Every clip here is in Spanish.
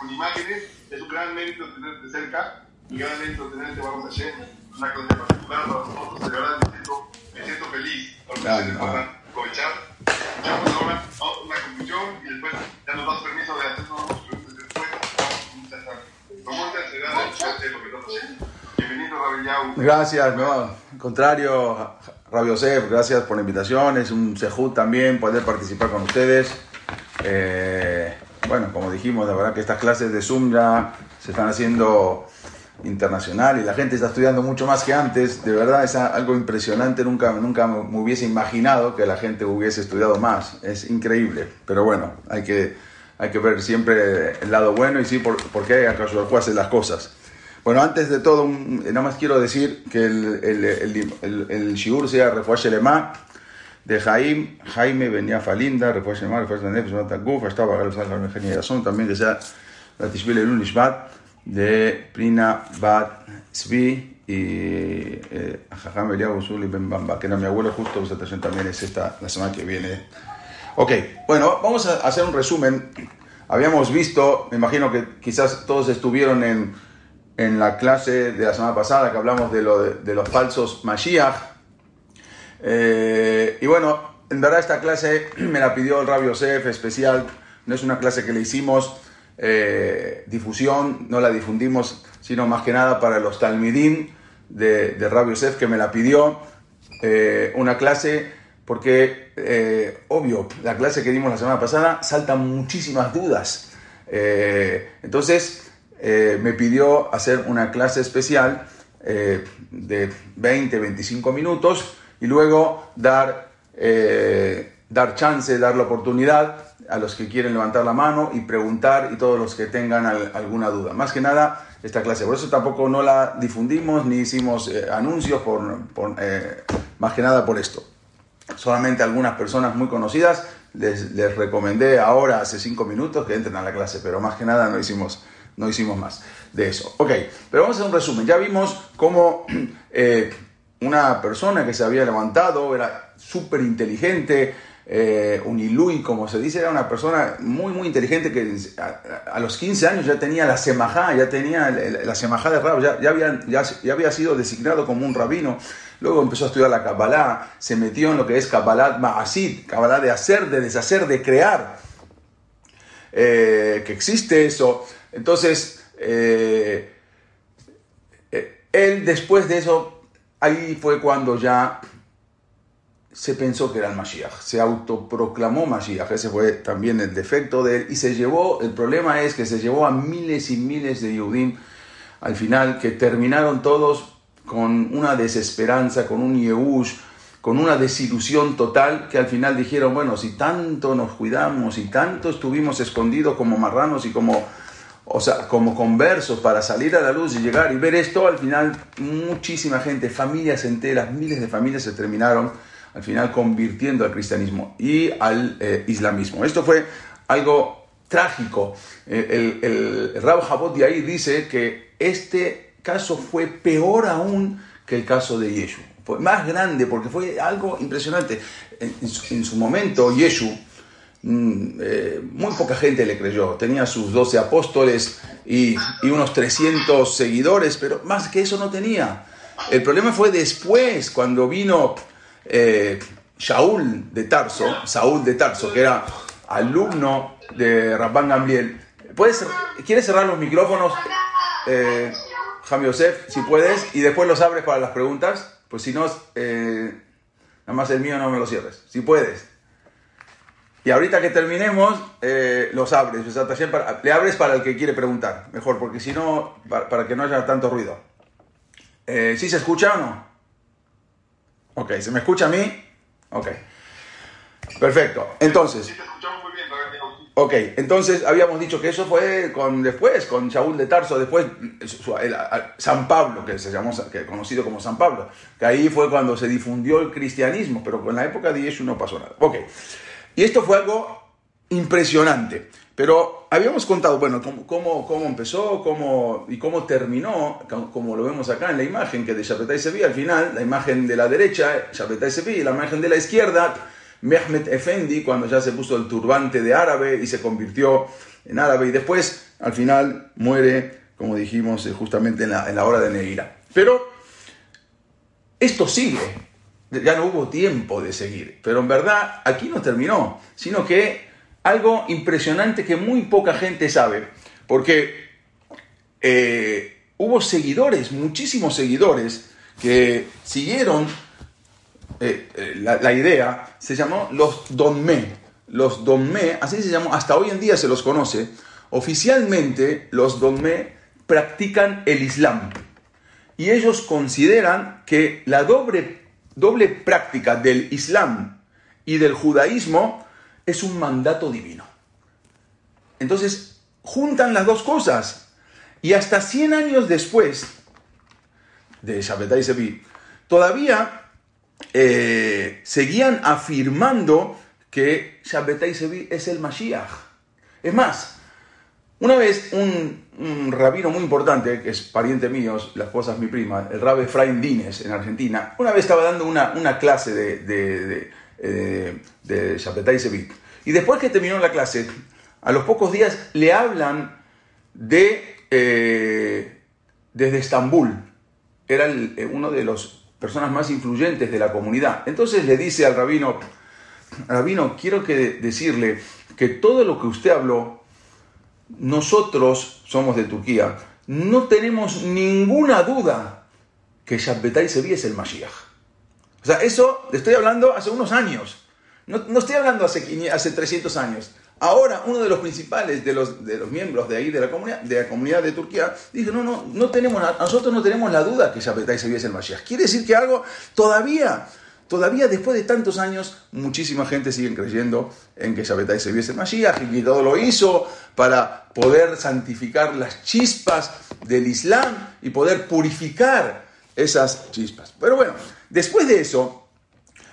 con imágenes, es un gran mérito tenerte cerca, un gran mérito tenerte, vamos a hacer una clase particular para nosotros, de verdad me siento, me siento feliz, porque van a aprovechar. Escuchamos ahora una conclusión y después ya nos das permiso de hacer las preguntas después. Con mucha ansiedad de lo que estás haciendo. Bienvenido, Rabbi Yau. Gracias, no, al contrario, Rabio Yosef, gracias por la invitación, es un sejud también poder participar con ustedes. Eh, bueno, como dijimos, la verdad que estas clases de Zoom ya se están haciendo internacional y la gente está estudiando mucho más que antes, de verdad es algo impresionante, nunca, nunca me hubiese imaginado que la gente hubiese estudiado más, es increíble, pero bueno, hay que, hay que ver siempre el lado bueno y sí, por, por qué acaso hace las cosas. Bueno, antes de todo, nada más quiero decir que el, el, el, el, el shiur sea Refuah Shelema de Jaim, Jaime venía Falinda, Refuah Shelema, Refuah Shelema, Refuah Taguf, estaba Genia Yazón, también que sea la Tishbil Elul Nishmat de Prina Bat Zvi y eh, Jajam Eliyahu Zuli Ben Bamba, que era mi abuelo justo, también es esta, la semana que viene. Ok, bueno, vamos a hacer un resumen. Habíamos visto, me imagino que quizás todos estuvieron en, en la clase de la semana pasada que hablamos de, lo de, de los falsos Mashiach. Eh, y bueno, en verdad esta clase me la pidió el Rabbi Yosef especial. No es una clase que le hicimos eh, difusión, no la difundimos, sino más que nada para los talmidín de, de Rabbi Yosef que me la pidió. Eh, una clase porque, obvio, la clase que dimos la semana pasada saltan muchísimas dudas. Entonces, me pidió hacer una clase especial de 20, 25 minutos y luego dar, eh, dar chance, dar la oportunidad a los que quieren levantar la mano y preguntar y todos los que tengan al- alguna duda. Más que nada, esta clase. Por eso tampoco no la difundimos ni hicimos eh, anuncios, por, por, eh, más que nada por esto solamente algunas personas muy conocidas les, les recomendé ahora, hace cinco minutos, que entren a la clase, pero más que nada no hicimos, no hicimos más de eso. Ok, pero vamos a hacer un resumen. Ya vimos cómo eh, una persona que se había levantado era súper inteligente, eh, un ilui, como se dice, era una persona muy, muy inteligente que a, los 15 años ya tenía la semajá, ya tenía la semajá de rab, ya, ya, había, ya había sido designado como un rabino. Luego empezó a estudiar la Kabbalah, se metió en lo que es Kabbalah Ma'asid, Kabbalah de hacer, de deshacer, de crear, eh, que existe eso. Entonces, eh, eh, él después de eso, ahí fue cuando ya se pensó que era el Mashiach, se autoproclamó Mashiach, ese fue también el defecto de él, y se llevó, el problema es que se llevó a miles y miles de Yehudim al final, que terminaron todos con una desesperanza, con un Yehush, con una desilusión total, que al final dijeron, bueno, si tanto nos cuidamos y tanto estuvimos escondidos como marranos y como, o sea, como conversos para salir a la luz y llegar y ver esto, al final muchísima gente, familias enteras, miles de familias se terminaron al final convirtiendo al cristianismo y al eh, islamismo. Esto fue algo trágico. Eh, El, el Rab Jabot de ahí dice que este caso fue peor aún que el caso de Yeshu. Fue más grande porque fue algo impresionante. En, su, en su momento, Yeshu, mm, eh, muy poca gente le creyó. Tenía sus 12 apóstoles y, unos 300 seguidores, pero más que eso no tenía. El problema fue después, cuando vino eh, Shaul de Tarso, Saúl de Tarso, que era alumno de Rabban Gamliel. ¿Puedes, ¿Quieres cerrar los micrófonos, eh, Yosef, si puedes? Y después los abres para las preguntas. Pues si no, eh, nada más el mío no me lo cierres. Si puedes. Y ahorita que terminemos, eh, los abres. O sea, para- le abres para el que quiere preguntar. Mejor, porque si no, para, para que no haya tanto ruido. Eh, ¿Sí se escucha o no? Ok, ¿se me escucha a mí? Ok. Perfecto. Entonces, Sí, te escuchamos muy bien, ok, entonces habíamos dicho que eso fue con después, con Shaul de Tarso, después el- a- San Pablo, que se llamó, que conocido como San Pablo, que ahí fue cuando se difundió el cristianismo, pero con la época de Yeshua no pasó nada. Ok, y esto fue algo impresionante. Pero habíamos contado, bueno, cómo, cómo, cómo empezó cómo, y cómo terminó, co- como lo vemos acá en la imagen que de Shabbatai Sevi, al final, la imagen de la derecha, Shabbatai Sevi, y la imagen de la izquierda, Mehmet Efendi, cuando ya se puso el turbante de árabe y se convirtió en árabe, y después, al final, muere, como dijimos, eh, justamente en la, en la hora de Neira. Pero esto sigue, ya no hubo tiempo de seguir, pero en verdad aquí no terminó, sino que algo impresionante que muy poca gente sabe, porque eh, hubo seguidores, muchísimos seguidores, que siguieron eh, eh, la, idea, se llamó los Donmé. Los Donmé, así se llamó, hasta hoy en día se los conoce. Oficialmente, los Donmé practican el Islam. Y ellos consideran que la doble, doble práctica del Islam y del judaísmo es un mandato divino. Entonces, juntan las dos cosas. Y hasta 100 años después de Shabbatai Sevi, todavía eh, seguían afirmando que Shabbatai Sevi es el Mashiach. Es más, una vez un, rabino muy importante, que es pariente mío, la esposa es mi prima, el rabbi Efraín Dines en Argentina, una vez estaba dando una, clase de, de, de, eh. Y después que terminó la clase, a los pocos días le hablan de eh, desde Estambul. Era eh, uno de las personas más influyentes de la comunidad. Entonces le dice al rabino, rabino, quiero que decirle que todo lo que usted habló, nosotros somos de Turquía, no tenemos ninguna duda que Shabbatai Sevi es el Mashiach. O sea, eso estoy hablando hace unos años. No, no estoy hablando hace, hace 300 años. Ahora, uno de los principales de los, de los miembros de ahí, de la comunidad de, la comunidad de Turquía, dijo, no, no, no tenemos, nosotros no tenemos la duda que Shabbatai se es el Mashiach. Quiere decir que algo todavía, todavía después de tantos años, muchísima gente sigue creyendo en que Shabbatai se es el Mashiach y que todo lo hizo para poder santificar las chispas del Islam y poder purificar esas chispas. Pero bueno, después de eso,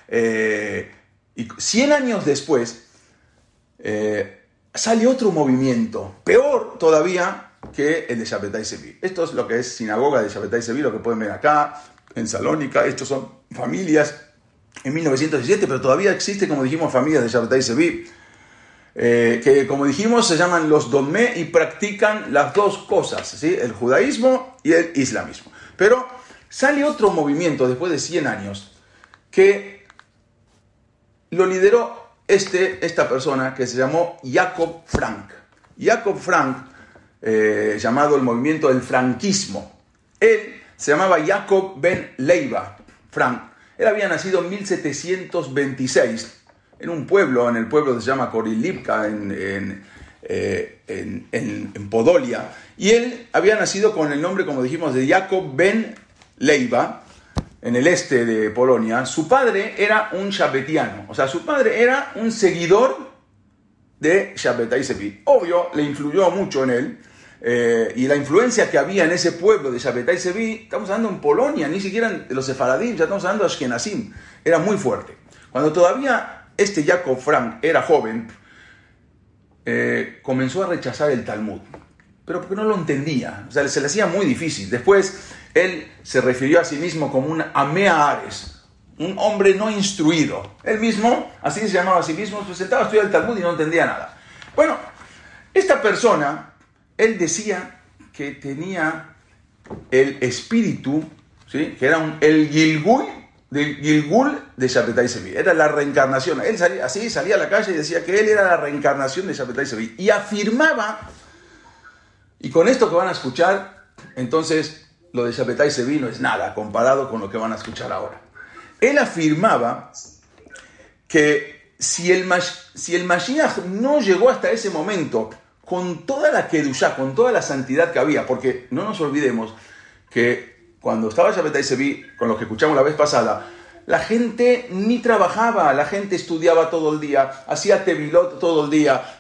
eh, y 100 años después, eh, sale otro movimiento, peor todavía que el de Shabbatai Sevi. Esto es lo que es sinagoga de Shabbatai Sevi, lo que pueden ver acá, en Salónica. Estos son familias en 1917, pero todavía existe, como dijimos, familias de Shabbatai Sevi. Eh, que como dijimos se llaman los Domé y practican las dos cosas, ¿sí? el judaísmo y el islamismo. Pero sale otro movimiento después de 100 años que lo lideró este, esta persona que se llamó Jacob Frank. Jacob Frank, eh, llamado el movimiento del franquismo. Él se llamaba Jacob Ben Leiva Frank. Él había nacido en 1726 en un pueblo, en el pueblo que se llama Korilivka, en, eh, en, en, Podolia. Y él había nacido con el nombre, como dijimos, de Jacob Ben Leiva en el este de Polonia, su padre era un shabetiano, o sea, su padre era un seguidor de Shabbatai Sevi. Obvio, le influyó mucho en él, eh, y la influencia que había en ese pueblo de Shabbatai Sevi, estamos hablando en Polonia, ni siquiera de los sefaradim, ya estamos hablando de Ashkenazim, era muy fuerte. Cuando todavía este Jacob Frank era joven, eh, comenzó a rechazar el Talmud, pero porque no lo entendía, o sea, se le hacía muy difícil. Después él se refirió a sí mismo como un Ameares, un hombre no instruido. Él mismo, así se llamaba a sí mismo, se sentaba estudiar el Talmud y no entendía nada. Bueno, esta persona, él decía que tenía el espíritu, ¿sí? que era un, el Gilgul, del Gilgul de Shabbatai Sevi. Era la reencarnación. Él salía, así salía a la calle y decía que él era la reencarnación de Shabbatai Sevi. Y afirmaba, y con esto que van a escuchar, entonces lo de Shabbatai Sevi no es nada comparado con lo que van a escuchar ahora. Él afirmaba que si el, si el Mashiach no llegó hasta ese momento con toda la Kedushá, con toda la santidad que había, porque no nos olvidemos que cuando estaba Shabbatai Sevi, con lo que escuchamos la vez pasada, la gente ni trabajaba, la gente estudiaba todo el día, hacía tevilot todo el día,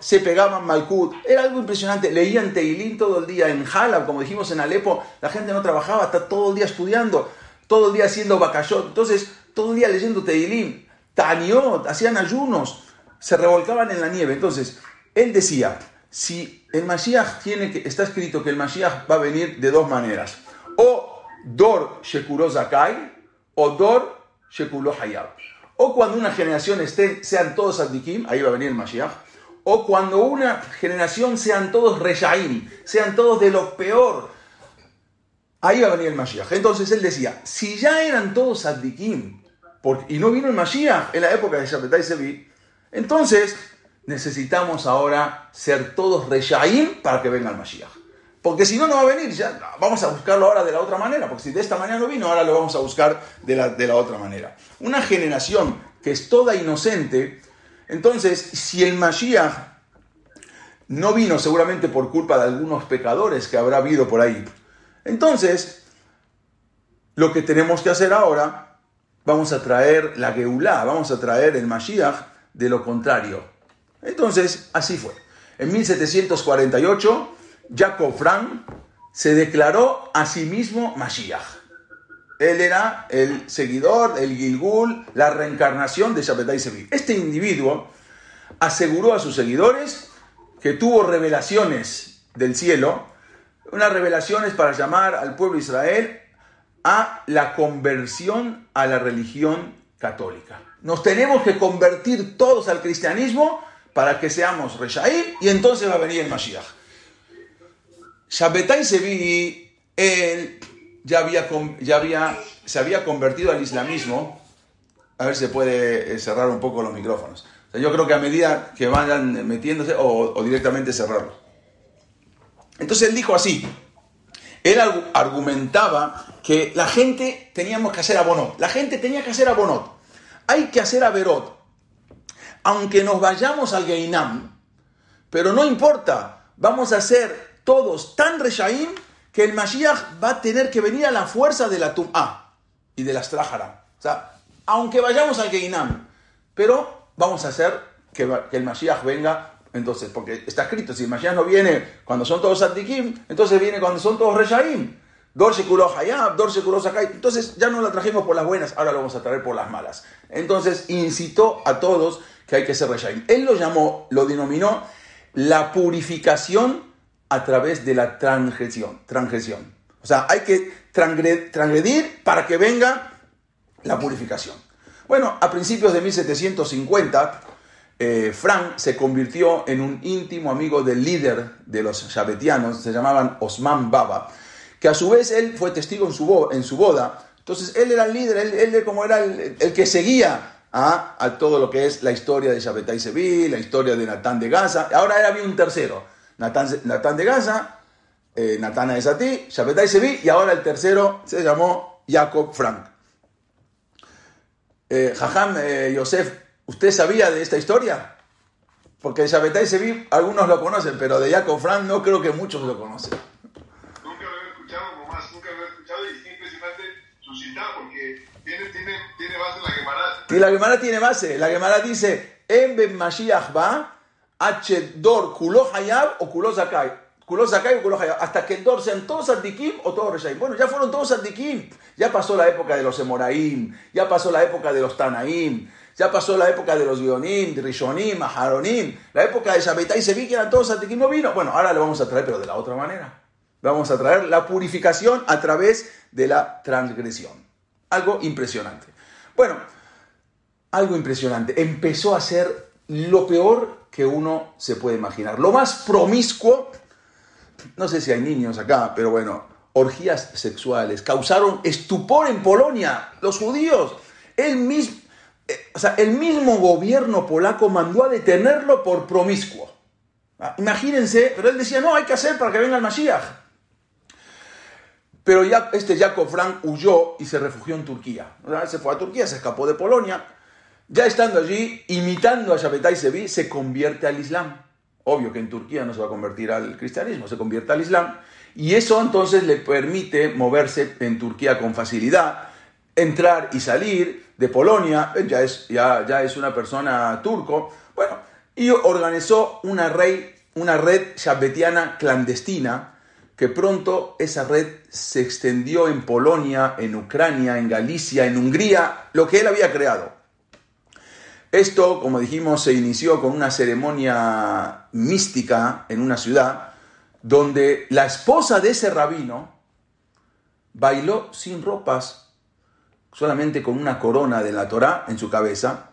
se pegaban malkut, era algo impresionante, leían teilín todo el día en Halab, como dijimos en Alepo, la gente no trabajaba, está todo el día estudiando, todo el día haciendo bakashot, entonces todo el día leyendo teilín, taniot, hacían ayunos, se revolcaban en la nieve. Entonces, él decía, si el Mashiach tiene que, está escrito que el Mashiach va a venir de dos maneras, o Dor Shekurozakai, Odor Shekulo Hayab. O cuando una generación esté, sean todos Addikim, ahí va a venir el Mashiach. o cuando una generación sean todos reyaim, sean todos de lo peor, ahí va a venir el Mashiach. Entonces él decía, si ya eran todos Addikim, y no vino el Mashiach en la época de Shabbatai Sevi, entonces necesitamos ahora ser todos reyaim para que venga el Mashiach. Porque si no, no va a venir. Ya, vamos a buscarlo ahora de la otra manera. Porque si de esta manera no vino, ahora lo vamos a buscar de la, de la otra manera. Una generación que es toda inocente, entonces, si el Mashiach no vino seguramente por culpa de algunos pecadores que habrá habido por ahí, entonces, lo que tenemos que hacer ahora, vamos a traer la Geulah, vamos a traer el Mashiach de lo contrario. Entonces, así fue. En 1748, Jacob Frank se declaró a sí mismo Mashiach. Él era el seguidor, el Gilgul, la reencarnación de Shabbatai Sevi. Este individuo aseguró a sus seguidores que tuvo revelaciones del cielo, unas revelaciones para llamar al pueblo de Israel a la conversión a la religión católica. Nos tenemos que convertir todos al cristianismo para que seamos Reshaim y entonces va a venir el Mashiach. Shabbatai Sevi, él ya había, ya había, se había convertido al islamismo. A ver si puede eh, cerrar un poco los micrófonos. yo creo que a medida que vayan metiéndose o, directamente cerrarlo. Entonces él dijo así. Él argumentaba que la gente teníamos que hacer abonot. La gente tenía que hacer abonot. Hay que hacer averot. Aunque nos vayamos al Geinam, pero no importa, vamos a ser todos tan reshaim que el Mashiach va a tener que venir a la fuerza de la Tum'a y de la Astrajara. O sea, aunque vayamos al Geinam, pero vamos a hacer que, el Mashiach venga entonces, porque está escrito, si el Mashiach no viene cuando son todos Sadikim, entonces viene cuando son todos Reshaim. Dor Shekulo Hayab, Dor Shekulo Sakai. Entonces ya no la trajimos por las buenas, ahora lo vamos a traer por las malas. Entonces incitó a todos que hay que ser Reshaim. Él lo llamó, lo denominó la purificación a través de la transgresión. transgresión. O sea, hay que transgredir para que venga la purificación. Bueno, a principios de 1750, eh, Frank se convirtió en un íntimo amigo del líder de los shabetianos, se llamaban Osman Baba, que a su vez él fue testigo en su, en su boda. Entonces él era el líder, él, como era el, que seguía a, todo lo que es la historia de Shabbatai Seville, la historia de Natán de Gaza. Ahora había un tercero, Natán, de Gaza, eh, Natana de Satí, Shabbatai Sevi, y ahora el tercero se llamó Jacob Frank. Eh, Jajam eh, Yosef, ¿usted sabía de esta historia? Porque de Shabbatai Sevi algunos lo conocen, pero de Jacob Frank no creo que muchos lo conocen. Nunca lo he escuchado, nomás, nunca lo he escuchado y es impresionante suscitar porque Y la Gemara tiene base. La Gemara dice, En Ben Mashiach va Dor Hayab o Kulo Zakai. Kulo Zakai o Kulo Hayab. Hasta que el Dor sean todos Addikim o todos Reshaim. Bueno, ya fueron todos Addikim. Ya pasó la época de los Emoraim. Ya pasó la época de los Tanaim. Ya pasó la época de los Bionim, Rishonim, Aharonim. La época de Shabbatai se vi que eran todos Addikim. No vino. Bueno, ahora lo vamos a traer, pero de la otra manera. Vamos a traer la purificación a través de la transgresión. Algo impresionante. Bueno, algo impresionante. Empezó a ser lo peor que uno se puede imaginar. Lo más promiscuo, no sé si hay niños acá, pero bueno, orgías sexuales, causaron estupor en Polonia, los judíos. El mismo, eh, el mismo gobierno polaco mandó a detenerlo por promiscuo. Ah, imagínense, pero él decía, no, hay que hacer para que venga el Mashiach. Pero este Jacob Frank huyó y se refugió en Turquía. se fue a Turquía, se escapó de Polonia ya estando allí, imitando a Shabbatai Sevi, se convierte al Islam. Obvio que en Turquía no se va a convertir al cristianismo, se convierte al Islam. Y eso entonces le permite moverse en Turquía con facilidad, entrar y salir de Polonia, ya es, ya, ya es una persona turco. Bueno, y organizó una, rey, una red shabbetiana clandestina, que pronto esa red se extendió en Polonia, en Ucrania, en Galicia, en Hungría, lo que él había creado. Esto, como dijimos, se inició con una ceremonia mística en una ciudad donde la esposa de ese rabino bailó sin ropas, solamente con una corona de la Torá en su cabeza,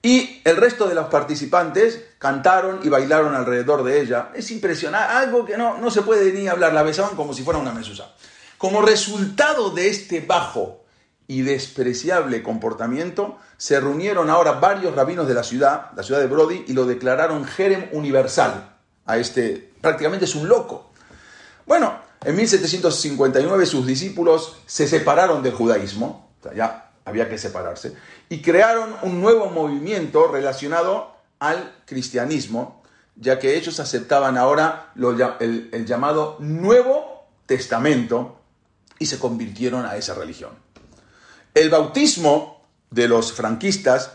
Y el resto de los participantes cantaron y bailaron alrededor de ella. Es impresionante, algo que no, no se puede ni hablar, la besaban como si fuera una mesusa. Como resultado de este bajo y despreciable comportamiento, se reunieron ahora varios rabinos de la ciudad, la ciudad de Brody, y lo declararon Jerem universal. A este, prácticamente es un loco. Bueno, en 1759 sus discípulos se separaron del judaísmo, o sea, ya había que separarse, y crearon un nuevo movimiento relacionado al cristianismo, ya que ellos aceptaban ahora el, el llamado Nuevo Testamento y se convirtieron a esa religión. El bautismo de los franquistas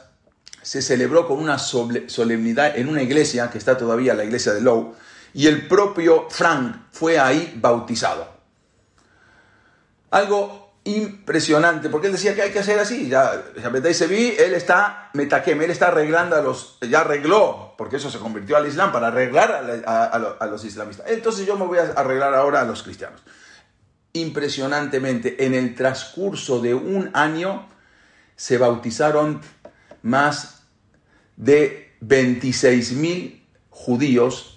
se celebró con una solemnidad en una iglesia, que está todavía la iglesia de Lowe, y el propio Frank fue ahí bautizado. Algo impresionante, porque él decía que hay que hacer así. Ya, se vi, él está metaquem, él está arreglando a los, ya arregló, porque eso se convirtió al Islam para arreglar a, los islamistas. Entonces yo me voy a arreglar ahora a los cristianos. Impresionantemente, en el transcurso de un año se bautizaron más de 26.000 judíos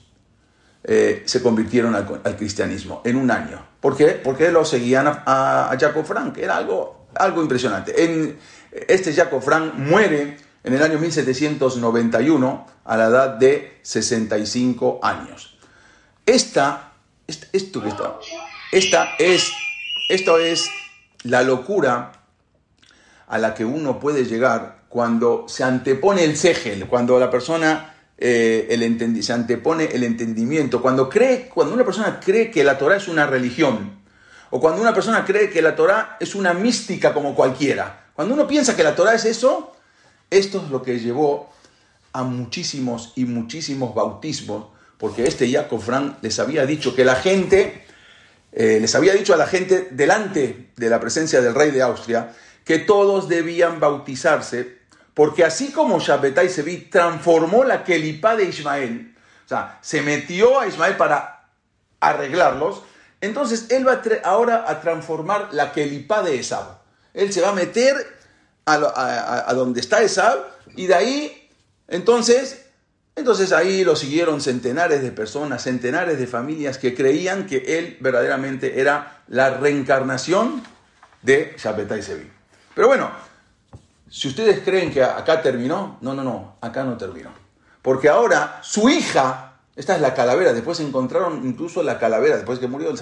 eh, se convirtieron al, cristianismo en un año. ¿Por qué? Porque lo seguían a, Jacob Frank. Era algo, algo impresionante. En, este Jacob Frank muere en el año 1791 a la edad de 65 años. Esta, esto que está, esta es, esto es la locura a la que uno puede llegar cuando se antepone el segel, cuando la persona eh, se antepone el entendimiento, cuando, cree, cuando una persona cree que la Torah es una religión, o cuando una persona cree que la Torah es una mística como cualquiera, cuando uno piensa que la Torah es eso, esto es lo que llevó a muchísimos y muchísimos bautismos, porque este Jacob Frank les había dicho que la gente, eh, les había dicho a la gente delante de la presencia del rey de Austria, que todos debían bautizarse porque así como Shabbatai Sevi transformó la Kelipá de Ismael, o sea, se metió a Ismael para arreglarlos, entonces él va ahora a transformar la Kelipá de Esab. Él se va a meter a, donde está Esab y de ahí, entonces, entonces ahí lo siguieron centenares de personas, centenares de familias que creían que él verdaderamente era la reencarnación de Shabbatai Sevi. Pero bueno, si ustedes creen que acá terminó, no, no, no, acá no terminó. Porque ahora su hija, esta es la calavera, después encontraron incluso la calavera, después que murió,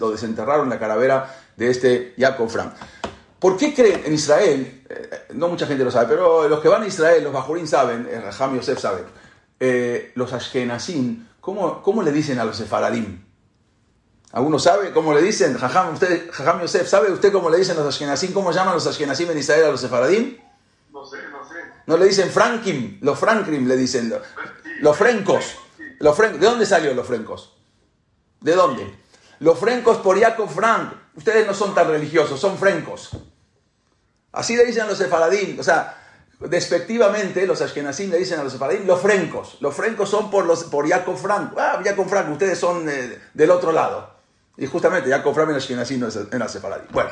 lo desenterraron la calavera de este Jacob Frank. ¿Por qué creen en Israel? Eh, no mucha gente lo sabe, pero los que van a Israel, los Bajurín saben, eh, Raham Yosef sabe, eh, los Ashkenazim, ¿cómo, ¿cómo le dicen a los Sefaradim? ¿Alguno sabe cómo le dicen? Jajam, usted, Jajam Yosef, ¿sabe usted cómo le dicen a los Ashkenazim? ¿Cómo llaman los Ashkenazim en Israel a los Sefaradim? No sé, no sé. No le dicen Frankim, los Frankrim le dicen, los frencos. Los ¿De dónde salió los frencos? ¿De dónde? Los frencos por Jacob Frank. Ustedes no son tan religiosos, son frencos. Así le dicen a los sefaradín. O sea, despectivamente los ashkenazim le dicen a los sefaradín los frencos. Los frencos son por, los, por Jacob Frank. Ah, Jacob Frank, ustedes son eh, del otro lado. Y justamente Jacob Frank en ashkenazim no es en. Bueno,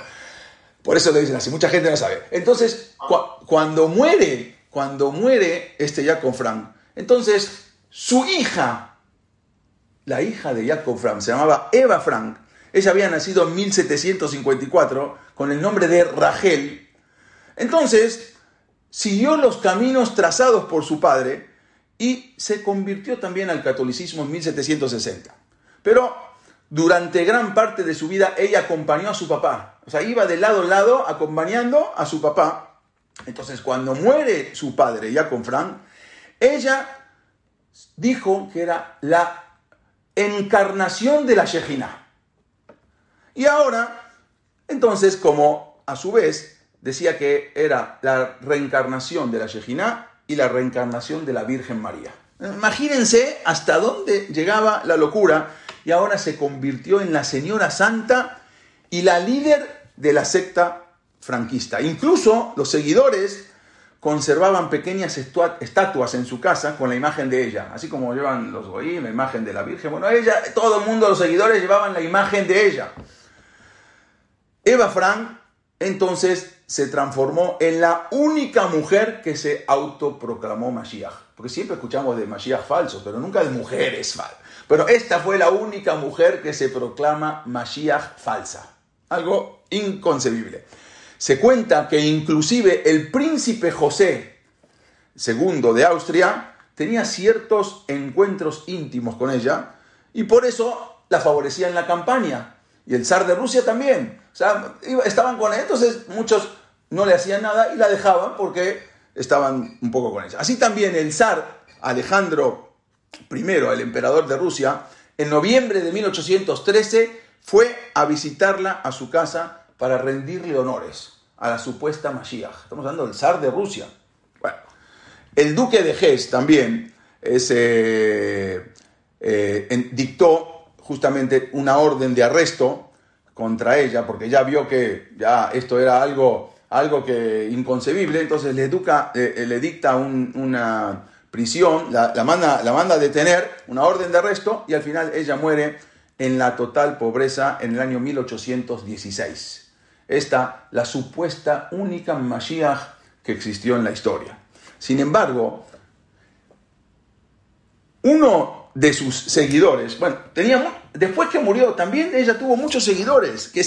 por eso le dicen así, mucha gente no sabe. Entonces, cuando muere, cuando muere este Jacob Frank, entonces su hija, la hija de Jacob Frank, se llamaba Eva Frank, ella había nacido en 1754 con el nombre de Rachel. Entonces, siguió los caminos trazados por su padre y se convirtió también al catolicismo en 1760. Pero durante gran parte de su vida ella acompañó a su papá. O sea, iba de lado a lado acompañando a su papá. Entonces, cuando muere su padre, ya con Frank, ella dijo que era la encarnación de la Shejina. Y ahora, entonces, como a su vez decía que era la reencarnación de la Shejina y la reencarnación de la Virgen María. Imagínense hasta dónde llegaba la locura y ahora se convirtió en la señora santa y la líder de la secta franquista. Incluso los seguidores conservaban pequeñas estatuas en su casa con la imagen de ella, así como llevan los goyim, la imagen de la Virgen. Bueno, ella, todo el mundo, los seguidores llevaban la imagen de ella. Eva Frank entonces se transformó en la única mujer que se autoproclamó Mashiach. Porque siempre escuchamos de Mashiach falsos, pero nunca de mujeres falsas. Pero esta fue la única mujer que se proclama Mashiach falsa. Algo inconcebible. Se cuenta que inclusive el príncipe José II de Austria tenía ciertos encuentros íntimos con ella y por eso la favorecía en la campaña. Y el zar de Rusia también. O sea, estaban con ella, entonces muchos no le hacían nada y la dejaban porque estaban un poco con ella. Así también el zar Alejandro I, el emperador de Rusia, en noviembre de 1813 fue a visitarla a su casa para rendirle honores a la supuesta Mashiach. Estamos hablando del zar de Rusia. Bueno, el duque de Hesse también eh, eh, dictó justamente una orden de arresto contra ella, porque ya vio que ya esto era algo, algo que inconcebible, entonces le, educa, eh, le dicta una prisión, la, manda, la manda a detener, una orden de arresto, y al final ella muere en la total pobreza en el año 1816. Esta, la supuesta única Mashiach que existió en la historia. Sin embargo, uno de sus seguidores, bueno, tenía, después que murió también ella tuvo muchos seguidores, que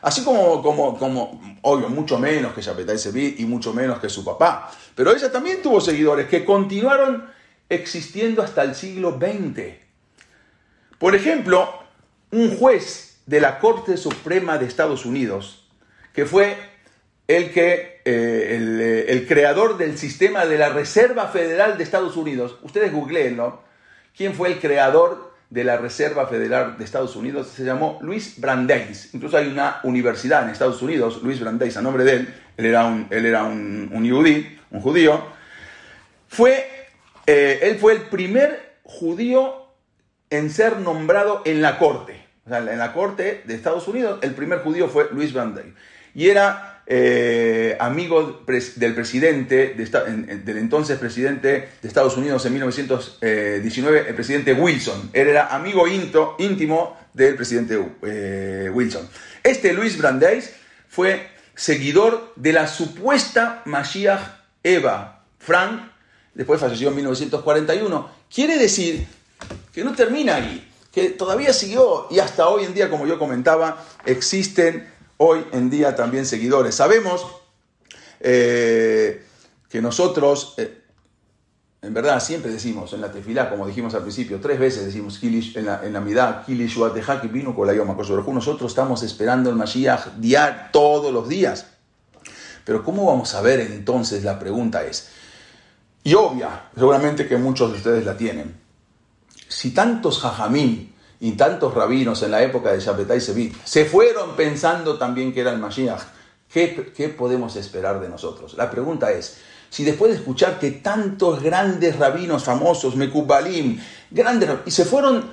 así como, como, como, obvio, mucho menos que Shapetai Sevi y mucho menos que su papá, pero ella también tuvo seguidores que continuaron existiendo hasta el siglo XX. Por ejemplo, un juez de la Corte Suprema de Estados Unidos, que fue el, que, eh, eh, el, creador del sistema de la Reserva Federal de Estados Unidos, ustedes googleenlo, ¿quién fue el creador de la Reserva Federal de Estados Unidos? Se llamó Luis Brandeis. Incluso hay una universidad en Estados Unidos, Luis Brandeis, a nombre de él, él era un, él era un, un judío, fue, eh, él fue el primer judío en ser nombrado en la corte. O sea, en la corte de Estados Unidos, el primer judío fue Luis Brandeis. Y era eh, amigo del presidente, del entonces presidente de Estados Unidos en 1919, el presidente Wilson. Era amigo íntimo del presidente eh, Wilson. Este Luis Brandeis fue seguidor de la supuesta Mashiach Eva Frank, después falleció en 1941. Quiere decir que no termina ahí, que todavía siguió y hasta hoy en día, como yo comentaba, existen hoy en día también seguidores. Sabemos eh, que nosotros, eh, en verdad, siempre decimos en la tefilá, como dijimos al principio, tres veces decimos en la, en la midá, vino con la Nosotros estamos esperando el Mashiach diar todos los días. Pero ¿cómo vamos a ver entonces? La pregunta es, y obvia, seguramente que muchos de ustedes la tienen. Si tantos jajamín y tantos rabinos en la época de Shabbatai Sevit se fueron pensando también que era el Mashiach. ¿Qué, ¿Qué, podemos esperar de nosotros? La pregunta es, si después de escuchar que tantos grandes rabinos famosos, Mekubalim, grandes, y se fueron,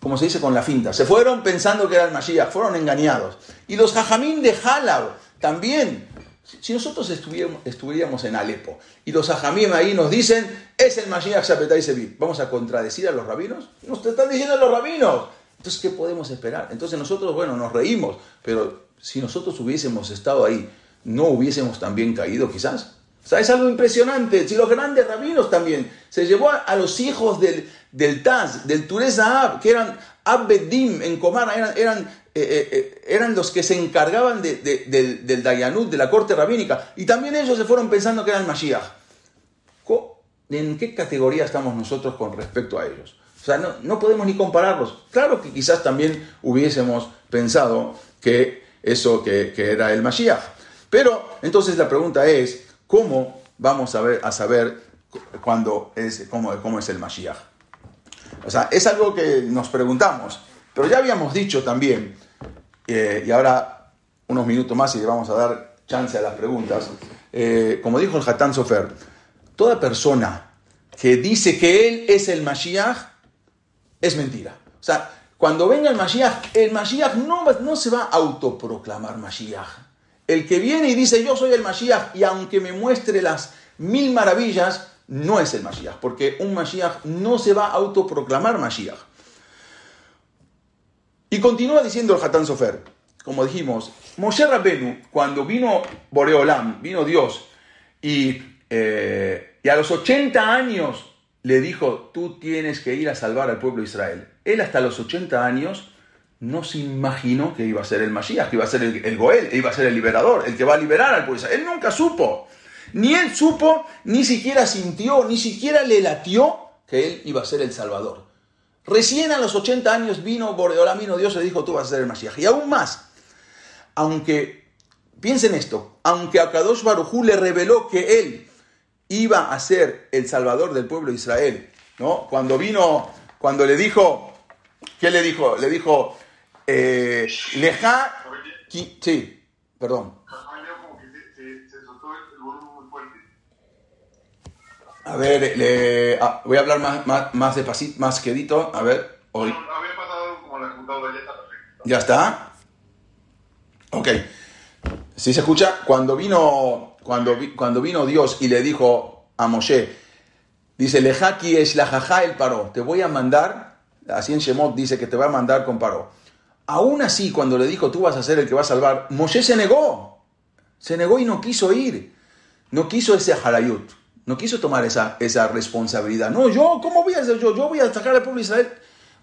como se dice con la finta, se fueron pensando que era el Mashiach, fueron engañados. Y los Jajamín de Halab también. Si nosotros estuviéramos, estuviéramos en Alepo y los Ajamim ahí nos dicen, es el Mashiach Shapetai Sevi, ¿vamos a contradecir a los rabinos? Nos están diciendo los rabinos. Entonces, ¿qué podemos esperar? Entonces nosotros, bueno, nos reímos, pero si nosotros hubiésemos estado ahí, ¿no hubiésemos también caído quizás? O sea, es algo impresionante. Si los grandes rabinos también se llevó a, los hijos del, del Taz, del Tureza que eran Abbedim en Comara, eran, eran eh, eh, eh, eran los que se encargaban del Dayanut, de la corte rabínica, y también ellos se fueron pensando que eran Mashiach. ¿En qué categoría estamos nosotros con respecto a ellos? O sea, no, podemos ni compararlos. Claro que quizás también hubiésemos pensado que eso que, era el Mashiach. Pero entonces la pregunta es, ¿cómo vamos a, ver, a saber cuándo es, cómo, cómo es el Mashiach? O sea, es algo que nos preguntamos. Pero ya habíamos dicho también eh, y ahora unos minutos más y le vamos a dar chance a las preguntas. Eh, como dijo el Hatán Sofer, toda persona que dice que él es el Mashiach es mentira. O sea, cuando venga el Mashiach, el Mashiach no, no se va a autoproclamar Mashiach. El que viene y dice yo soy el Mashiach y aunque me muestre las mil maravillas, no es el Mashiach, porque un Mashiach no se va a autoproclamar Mashiach. Y continúa diciendo el Hatán Sofer, como dijimos, Moshe Rabbenu, cuando vino Boreolam, vino Dios, y, eh, a los 80 años le dijo, tú tienes que ir a salvar al pueblo de Israel. Él hasta los 80 años no se imaginó que iba a ser el Mashiach, que iba a ser el, el Goel, iba a ser el liberador, el que va a liberar al pueblo de Israel. Él nunca supo. Ni él supo, ni siquiera sintió, ni siquiera le latió que él iba a ser el Salvador. Recién a los 80 años vino Boreolam, vino Dios le dijo, tú vas a ser el Mashiach. Y aún más, aunque, piensen esto, aunque a Kadosh Barujú le reveló que él iba a ser el Salvador del pueblo de Israel, ¿no? Cuando vino, cuando le dijo, ¿qué le dijo? Le dijo, eh, Leja, sí, perdón. A ver, le, ah, voy a hablar más, más, más despacito, más quedito. A ver. Hoy. Había pasado como la ya está perfecto. ¿Ya está? Ok. Si se escucha, cuando vino, cuando, cuando vino Dios y le dijo a Moshe, dice, Lejaki es la jaja el paró, te voy a mandar, así en Shemot dice que te va a mandar con paró. Aún así, cuando le dijo, tú vas a ser el que va a salvar, Moshe se negó. Se negó y no quiso ir. No quiso ese harayut. No quiso tomar esa, esa responsabilidad. No, yo, ¿cómo voy a hacer yo? Yo voy a sacar al pueblo de Israel.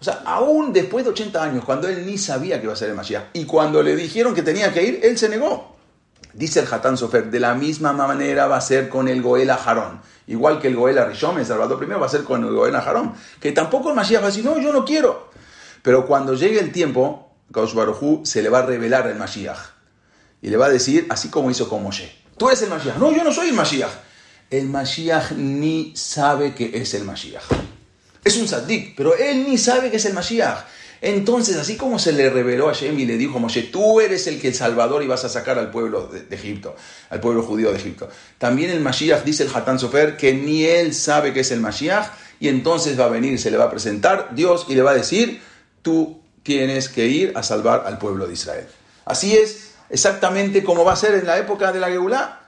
O sea, aún después de 80 años, cuando él ni sabía que iba a ser el Mashiach, y cuando le dijeron que tenía que ir, él se negó. Dice el Hatán Sofer, de la misma manera va a ser con el Goel Ajarón. Igual que el Goel Arishon, el Salvador primero, va a ser con el Goel Ajarón. Que tampoco el Mashiach va a decir, no, yo no quiero. Pero cuando llegue el tiempo, Kaush se le va a revelar el Mashiach. Y le va a decir, así como hizo con Moshe. Tú eres el Mashiach. No, yo no soy el Mashiach. El Mashiach ni sabe que es el Mashiach. Es un saddik, pero él ni sabe que es el Mashiach. Entonces, así como se le reveló a Shem y le dijo Moshe, tú eres el que el Salvador y vas a sacar al pueblo de, de Egipto, al pueblo judío de Egipto. También el Mashiach, dice el Hatán Sofer, que ni él sabe que es el Mashiach y entonces va a venir, se le va a presentar Dios y le va a decir, tú tienes que ir a salvar al pueblo de Israel. Así es exactamente como va a ser en la época de la Geulah.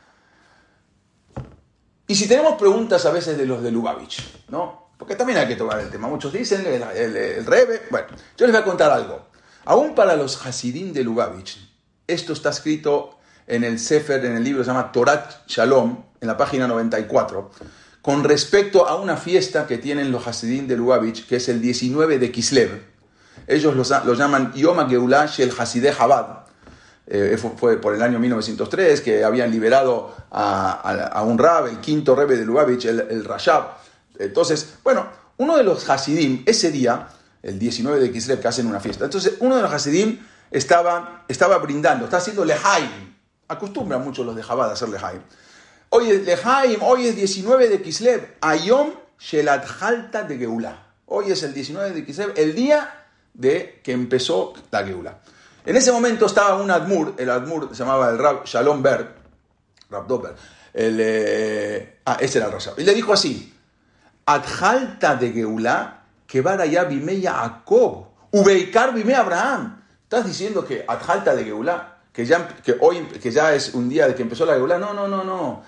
Y si tenemos preguntas a veces de los de Lubavitch, ¿no? Porque también hay que tocar el tema. Muchos dicen, el, el, el Rebe. Bueno, yo les voy a contar algo. Aún para los Hasidim de Lubavitch, esto está escrito en el Sefer, en el libro se llama Torat Shalom, en la página 94, con respecto a una fiesta que tienen los Hasidim de Lubavitch, que es el 19 de Kislev. Ellos lo, lo llaman Yom Geulah Shel Hasideh Chabad. Eh, fue por el año 1903 que habían liberado a, un rab, el quinto rebe de Lubavitch, el, el Rashab. Entonces, bueno, uno de los Hasidim, ese día, el 19 de Kislev, que hacen una fiesta, entonces uno de los Hasidim estaba, estaba brindando, está haciendo lehaim. Acostumbran mucho los de Chabad a hacer lehaim. Hoy es lehaim, hoy es 19 de Kislev, Ayom Shelat Halta de Geulah. Hoy es el 19 de Kislev, el día de que empezó la Geulah. En ese momento estaba un Admur, el Admur se llamaba el Rab Shalom Ber, Rab Dober, el, eh, ah, ese era el y le dijo así, Adjalta de Geulah, que allá bime Jacob, ubeikar bime Abraham. Estás diciendo que Adjalta de Geulah, que ya, que hoy, que ya es un día de que empezó la Geulah, no, no, no, no.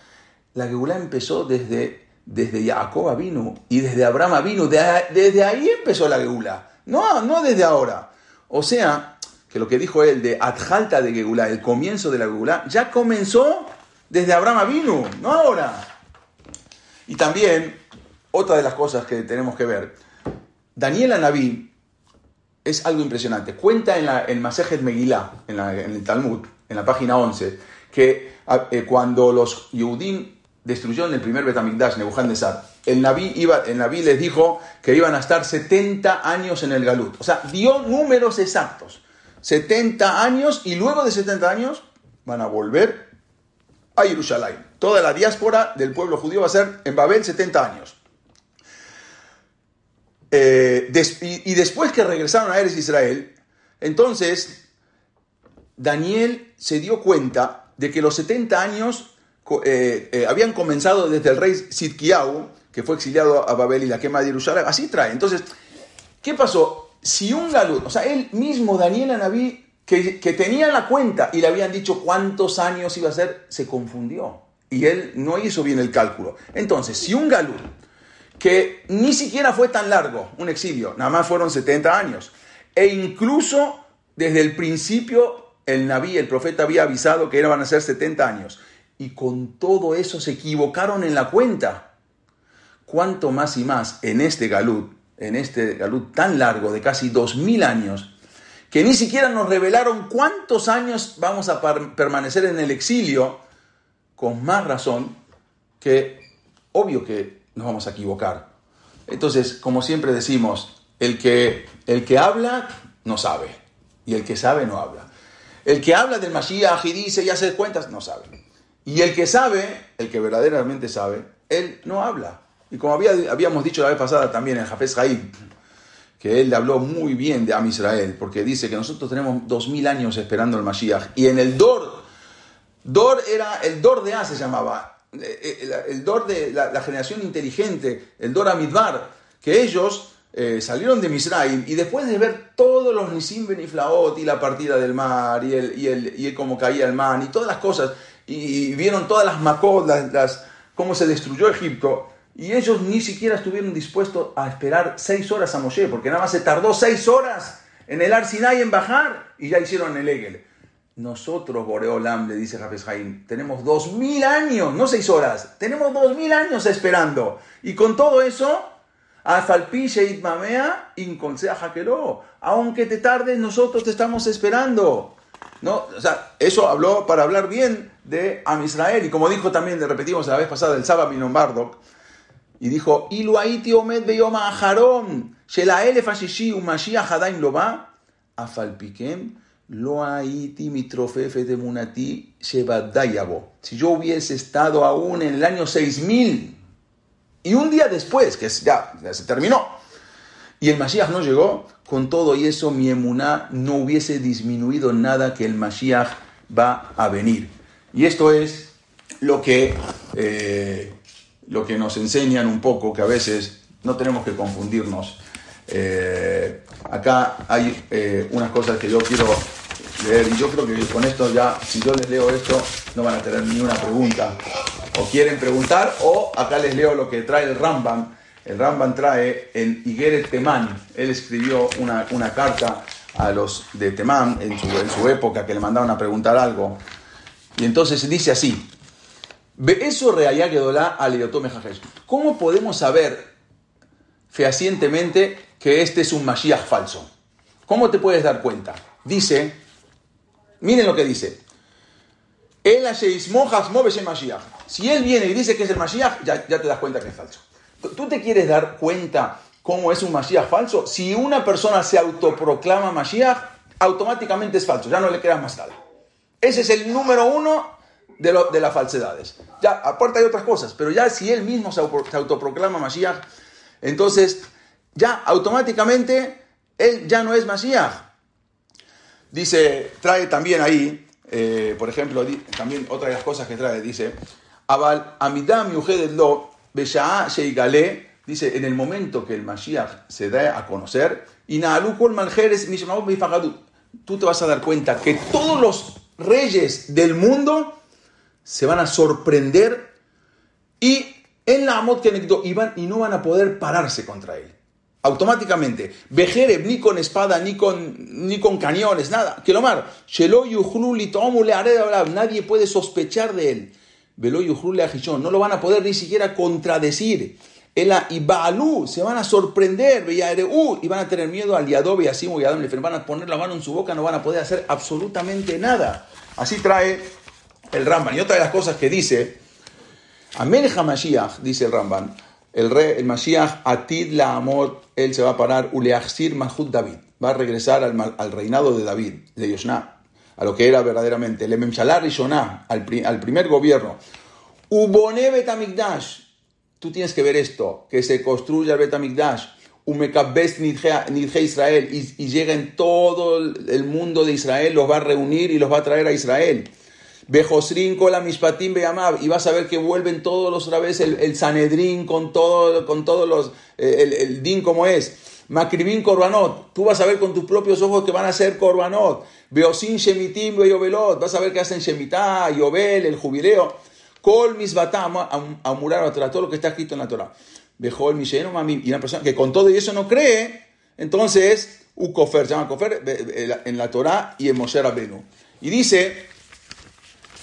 La Geulah empezó desde, desde Jacob vino y desde Abraham vino, de, desde ahí empezó la Geulah, no, no desde ahora. O sea, que lo que dijo él de Adjalta de Geulah, el comienzo de la Geulah, ya comenzó desde Abraham vino, no ahora. Y también, otra de las cosas que tenemos que ver, Daniel Anabí es algo impresionante. Cuenta en, la, en Masejet Megillah, en, el Talmud, en la página 11, que eh, cuando los Yehudim destruyeron el primer Betamigdash, Nebuchadnezzar, el Naví, iba, el Naví les dijo que iban a estar 70 años en el Galut. O sea, dio números exactos. 70 años y luego de 70 años van a volver a Jerusalén. Toda la diáspora del pueblo judío va a ser en Babel 70 años. Eh, y, después que regresaron a Eres Israel, entonces Daniel se dio cuenta de que los 70 años eh, eh, habían comenzado desde el rey Sidkiau, que fue exiliado a Babel y la quema de Jerusalén. Así trae. Entonces, ¿qué pasó? Si un galut, o sea, él mismo, Daniel Anabí, que, que tenía la cuenta y le habían dicho cuántos años iba a ser, se confundió. Y él no hizo bien el cálculo. Entonces, si un galut, que ni siquiera fue tan largo, un exilio, nada más fueron 70 años, e incluso desde el principio el Naví, el profeta, había avisado que iban a ser 70 años. Y con todo eso se equivocaron en la cuenta. Cuánto más y más en este galut, en este galut tan largo de casi 2000 años, que ni siquiera nos revelaron cuántos años vamos a permanecer en el exilio, con más razón que obvio que nos vamos a equivocar. Entonces, como siempre decimos, el que, el que habla no sabe y el que sabe no habla. El que habla del Mashiach y dice y hace cuentas no sabe. Y el que sabe, el que verdaderamente sabe, él no habla. Y como había, habíamos dicho la vez pasada también en Jafes Haib, que él habló muy bien de Am Israel, porque dice que nosotros tenemos dos mil años esperando el Mashiach, y en el Dor, Dor era, el Dor de A se llamaba, eh, eh, el, Dor de la, generación inteligente, el Dor Amidbar, que ellos eh, salieron de Misraim y después de ver todos los Nisim Beniflaot y la partida del mar y, el, y, el, y cómo caía el mar y todas las cosas, y, vieron todas las Makot, las, cómo se destruyó Egipto, y ellos ni siquiera estuvieron dispuestos a esperar seis horas a Moshe, porque nada más se tardó seis horas en el Arsinai en bajar y ya hicieron el Egel. Nosotros, Boreolam, le dice Jafes Jaim, tenemos dos mil años, no seis horas, tenemos dos mil años esperando. Y con todo eso, Mamea, aunque te tardes, nosotros te estamos esperando. ¿No? O sea, eso habló para hablar bien de Am Israel. Y como dijo también, le repetimos la vez pasada, el Saba Mardok, y dijo, Ilu haiti omed beyoma aharon, shela elef ashishi umashiach adain lo va, afalpikem, lo haiti mitrofefe de munati shebadayabo. Si yo hubiese estado aún en el año 6000, y un día después, que ya, ya se terminó, y el Mashiach no llegó, con todo y eso mi emuná no hubiese disminuido nada que el Mashiach va a venir. Y esto es lo que eh, lo que nos enseñan un poco, que a veces no tenemos que confundirnos. Eh, acá hay eh, unas cosas que yo quiero leer y yo creo que con esto ya, si yo les leo esto, no van a tener ni una pregunta. O quieren preguntar, o acá les leo lo que trae el Rambam. El Rambam trae en Higueret Temán. Él escribió una, una carta a los de Temán en su, en su época que le mandaban a preguntar algo. Y entonces dice así, eso ¿Cómo podemos saber fehacientemente que este es un Mashiach falso? ¿Cómo te puedes dar cuenta? Dice, miren lo que dice. Si él viene y dice que es el Mashiach, ya, ya, te das cuenta que es falso. ¿Tú te quieres dar cuenta cómo es un Mashiach falso? Si una persona se autoproclama Mashiach, automáticamente es falso, ya no le creas más nada. Ese es el número uno de, las falsedades. Ya, aparte hay otras cosas, pero ya si él mismo se, autoproclama Mashiach, entonces ya automáticamente él ya no es Mashiach. Dice, trae también ahí, eh, por ejemplo, también otra de las cosas que trae, dice, Abal Amidam Lo dice, en el momento que el Mashiach se da a conocer, y tú te vas a dar cuenta que todos los reyes del mundo se van a sorprender y en la Amot que iban y no van a poder pararse contra él. Automáticamente. Bejereb, ni con espada, ni con, ni con cañones, nada. Kelomar, nadie puede sospechar de él. No lo van a poder ni siquiera contradecir. El Ibalú se van a sorprender, y van a tener miedo al Yadobe y así van a poner la mano en su boca, no van a poder hacer absolutamente nada. Así trae el Ramban. Y otra de las cosas que dice, Amelech Mashiach, dice el Ramban, el rey, el Mashiach, Atid la amor, él se va a parar, Uleachsir Mahud David, va a regresar al, reinado de David, de Yoshna, a lo que era verdaderamente, el Ememshalar Rishoná, al, al primer gobierno. Ubone Betamigdash, tú tienes que ver esto, que se construya el Betamigdash, Umekabes Nidje Israel, y, y llega en todo el mundo de Israel, los va a reunir y los va a traer a Israel. Bejosrin la Mishpatim Beyamav, y vas a ver que vuelven todos los otra vez el, Sanedrín con, todo, con todos los, eh, el, din como es. Makribin Korbanot, tú vas a ver con tus propios ojos que van a ser Korbanot. Beosin Shemitim Beyobelot, vas a ver que hacen Shemitah, Yobel, el jubileo. Kol Misbatam, a murar a Torah, todo lo que está escrito en la Torah. Bejol Mishenu Mamim, y una persona que con todo eso no cree, entonces, Ukofer, llama Kofer en la Torah y en Moshe Rabenu. Y dice,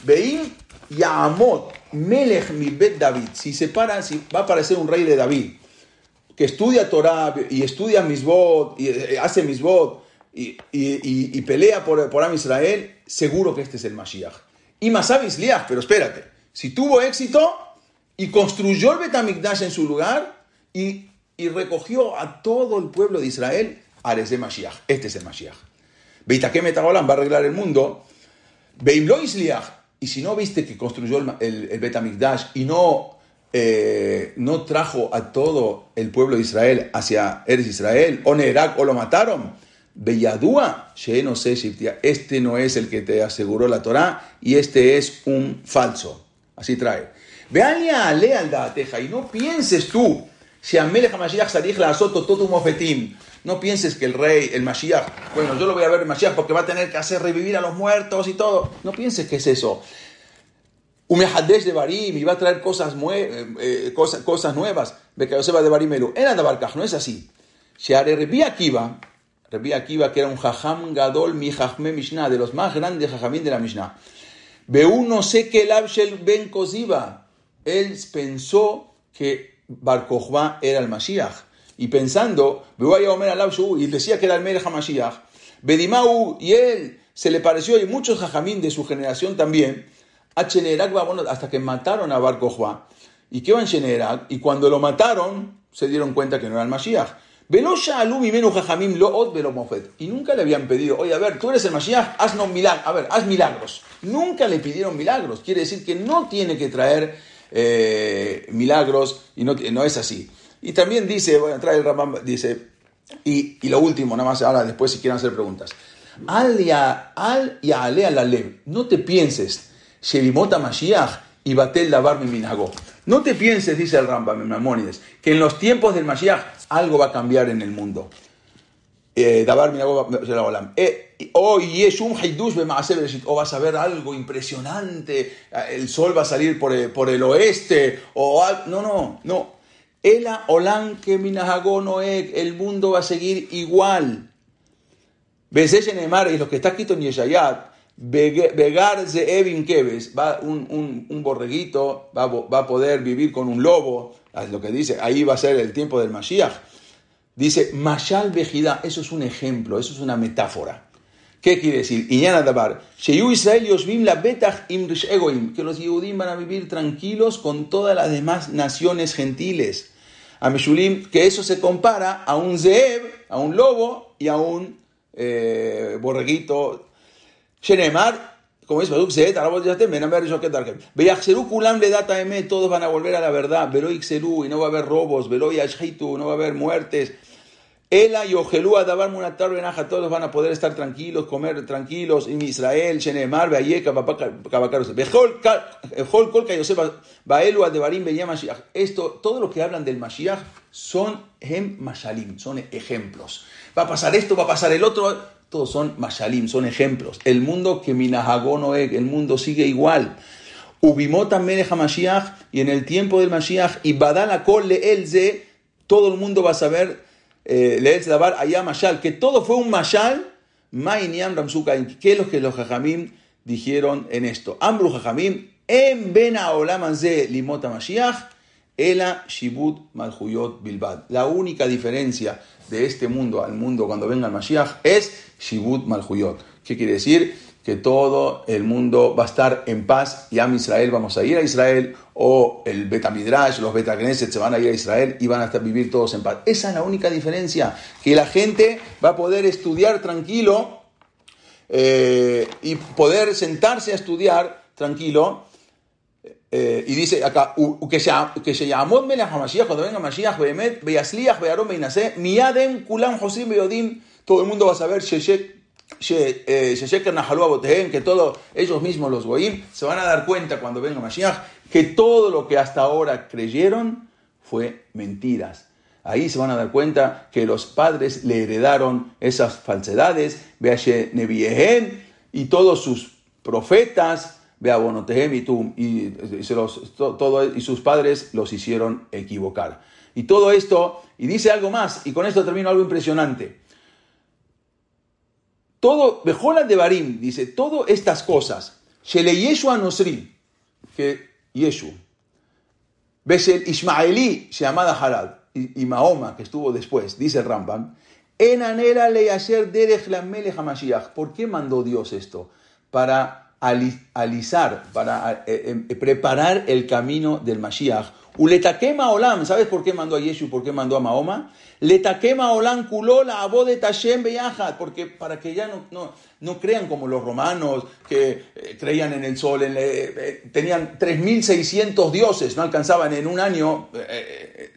Beim Yamot Melech mi bet David, si se para, si va a aparecer un rey de David, que estudia Torah y estudia Misbot, y eh, hace Misbot, y, y, y, pelea por, por Am Israel, seguro que este es el Mashiach. Y Masabis Liach, pero espérate, si tuvo éxito y construyó el Betamikdash en su lugar y, y recogió a todo el pueblo de Israel, Ares de Mashiach, este es el Mashiach. Beitakem Metagolam va a arreglar el mundo. Beimlo Isliach, y si no viste que construyó el, el, y no, eh, no trajo a todo el pueblo de Israel hacia Eres Israel, o Nerak, o lo mataron, Belladúa, no sé este no es el que te aseguró la Torah y este es un falso. Así trae. Veania ale al y no pienses tú, si Amelech HaMashiach salih la azoto todo un mofetim. No pienses que el rey, el Mashiach, bueno, yo lo voy a ver el Mashiach porque va a tener que hacer revivir a los muertos y todo. No pienses que es eso. Un de Barim y va a traer cosas, eh, eh, cosas, cosas nuevas. Bekayoseba de Barimelu. En Adabarkaj, no es así. Share Rebi Akiva, Rebi Akiva, que era un Jajam Gadol mi Jajme Mishnah, de los más grandes Jajamín de la Mishnah. Ve uno sé que el Abshel Ben Koziba. Él pensó que Bar era el Mashiach y pensando, y decía que era el Melech HaMashiach, Bedimau y él se le pareció, y muchos jajamín de su generación también, a Chenerak hasta que mataron a Bar ¿Y qué va en Chenerak? Y cuando lo mataron, se dieron cuenta que no era el Mashiach. Y nunca le habían pedido, oye, a ver, tú eres el Mashiach, haznos milagros. A ver, haz milagros. Nunca le pidieron milagros. Quiere decir que no tiene que traer eh, milagros y no es así. Y también dice, a entrar el Rambam, dice, y, y, lo último, nada más ahora después si quieren hacer preguntas. Al ya al ya ale la lev. No te pienses, Shevimota Mashiach y Batel Dabar Minago. No te pienses, dice el Rambam Mamónides, que en los tiempos del Mashiach algo va a cambiar en el mundo. Eh, Dabar Minago eh, o o vas a ver algo impresionante, el sol va a salir por el, por el oeste, o no, no, no, Ela Olan que el mundo va a seguir igual. Neymar y lo que está escrito en Yeshayat, Begar Evin Keves, va un, un, borreguito, va, va, a poder vivir con un lobo, lo que dice, ahí va a ser el tiempo del Mashiach. Dice, Mashal Bejida, eso es un ejemplo, eso es una metáfora. ¿Qué quiere decir? Iñana Dabar, Israel la betach im que los Yehudim van a vivir tranquilos con todas las demás naciones gentiles a Meshulim, que eso se compara a un Zeeb, a un lobo y a un eh, borreguito. Shenemar, como es Baduk Zeet, Kulam le data todos van a volver a la verdad, Velo y no va a haber robos, Velo no va a haber muertes. Ela y Ojelú Adabar Munatar Benaja, todos van a poder estar tranquilos, comer tranquilos. En Israel, Shenemar, Beayeka, Kabakaros, Bejol, Kolka, Yosef, Baelu, Adebarim, Mashiach. Esto, todo lo que hablan del Mashiach son Hem Mashalim, son ejemplos. Va a pasar esto, va a pasar el otro, todos son Mashalim, son ejemplos. El mundo que Minahagonoek, el mundo sigue igual. Ubimota Meneja Mashiach, y en el tiempo del Mashiach, y Badala Kol Elze, todo el mundo va a saber eh, Dabar allá Mashal, que todo fue un Mashal, Mainiam Ramsuka, ¿qué es lo que los Jajamim dijeron en esto? Ambru Jajamim, en Bena Olamanze Limota Mashiach, Ela Shibut Malhuyot Bilbad. La única diferencia de este mundo al mundo cuando venga el Mashiach es Shibut Malhuyot. ¿Qué quiere decir? Que todo el mundo va a estar en paz y a Israel vamos a ir a Israel o el Betamidrash, los Betagneset se van a ir a Israel y van a estar, vivir todos en paz. Esa es la única diferencia, que la gente va a poder estudiar tranquilo eh, y poder sentarse a estudiar tranquilo. Eh, y dice acá, que se, llamó Mashiach, cuando venga Mashiach, Behemet, Beyasliach, Beyarom, Beinase, Kulam, Josim, todo el mundo va a saber, Sheshek, que todos ellos mismos, los goyim, se van a dar cuenta cuando venga Mashiach que todo lo que hasta ahora creyeron fue mentiras. Ahí se van a dar cuenta que los padres le heredaron esas falsedades, y todos sus profetas, y, y sus padres los hicieron equivocar. Y todo esto, y dice algo más, y con esto termino algo impresionante. Todo, Bejola de Barim, dice, todas estas cosas, Shele Yeshua Nosri, que Yeshu, ves el Ismaelí, llamada Harad, y, Mahoma, que estuvo después, dice el Rambam, en anera le derech la Hamashiach. ¿Por qué mandó Dios esto? Para alisar, para eh, eh, preparar el camino del Mashiach. Uletaquema olam, ¿sabes por qué mandó a Yeshu? ¿Por qué mandó a Mahoma? Letaquema olam kulola abodet Hashem beyahad, porque para que ya no, no, crean como los romanos que eh, creían en el sol, en, tenían 3.600 dioses, no alcanzaban en un año,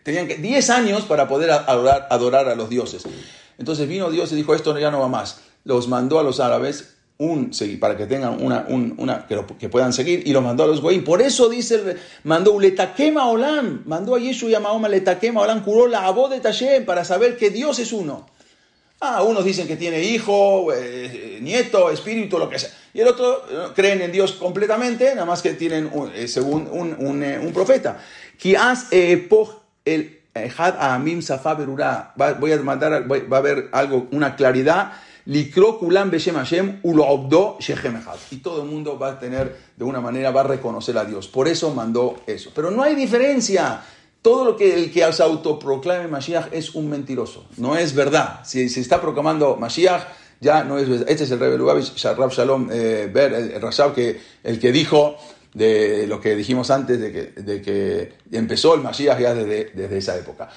tenían que, 10 años para poder adorar, adorar a los dioses. Entonces vino Dios y dijo, esto ya no va más. Los mandó a los árabes un para que tengan una, una que, puedan seguir y los mandó a los goyim. Por eso dice, mandó letaquema olam, mandó a Yeshua y a Mahoma letaquema olam, curó la abo de Tashem para saber que Dios es uno. Ah, unos dicen que tiene hijo, eh, nieto, espíritu, lo que sea. Y el otro eh, creen en Dios completamente, nada más que tienen, eh, según un, un, profeta. el Amim Safa Berurá. Voy a mandar, va a haber algo, una claridad. Likro Kulam Beshem Hashem Ulo Shechem Y todo el mundo va a tener, de una manera, va a reconocer a Dios. Por eso mandó eso. Pero no hay diferencia. Todo lo que el que se autoproclame Mashiach es un mentiroso. No es verdad. Si se está proclamando Mashiach, ya no es verdad. Este es el Rebbe Lubavitch, Shalom eh, Ber, el, Rashab, que, el que dijo de lo que dijimos antes, de que, de que empezó el Mashiach ya desde, desde esa época.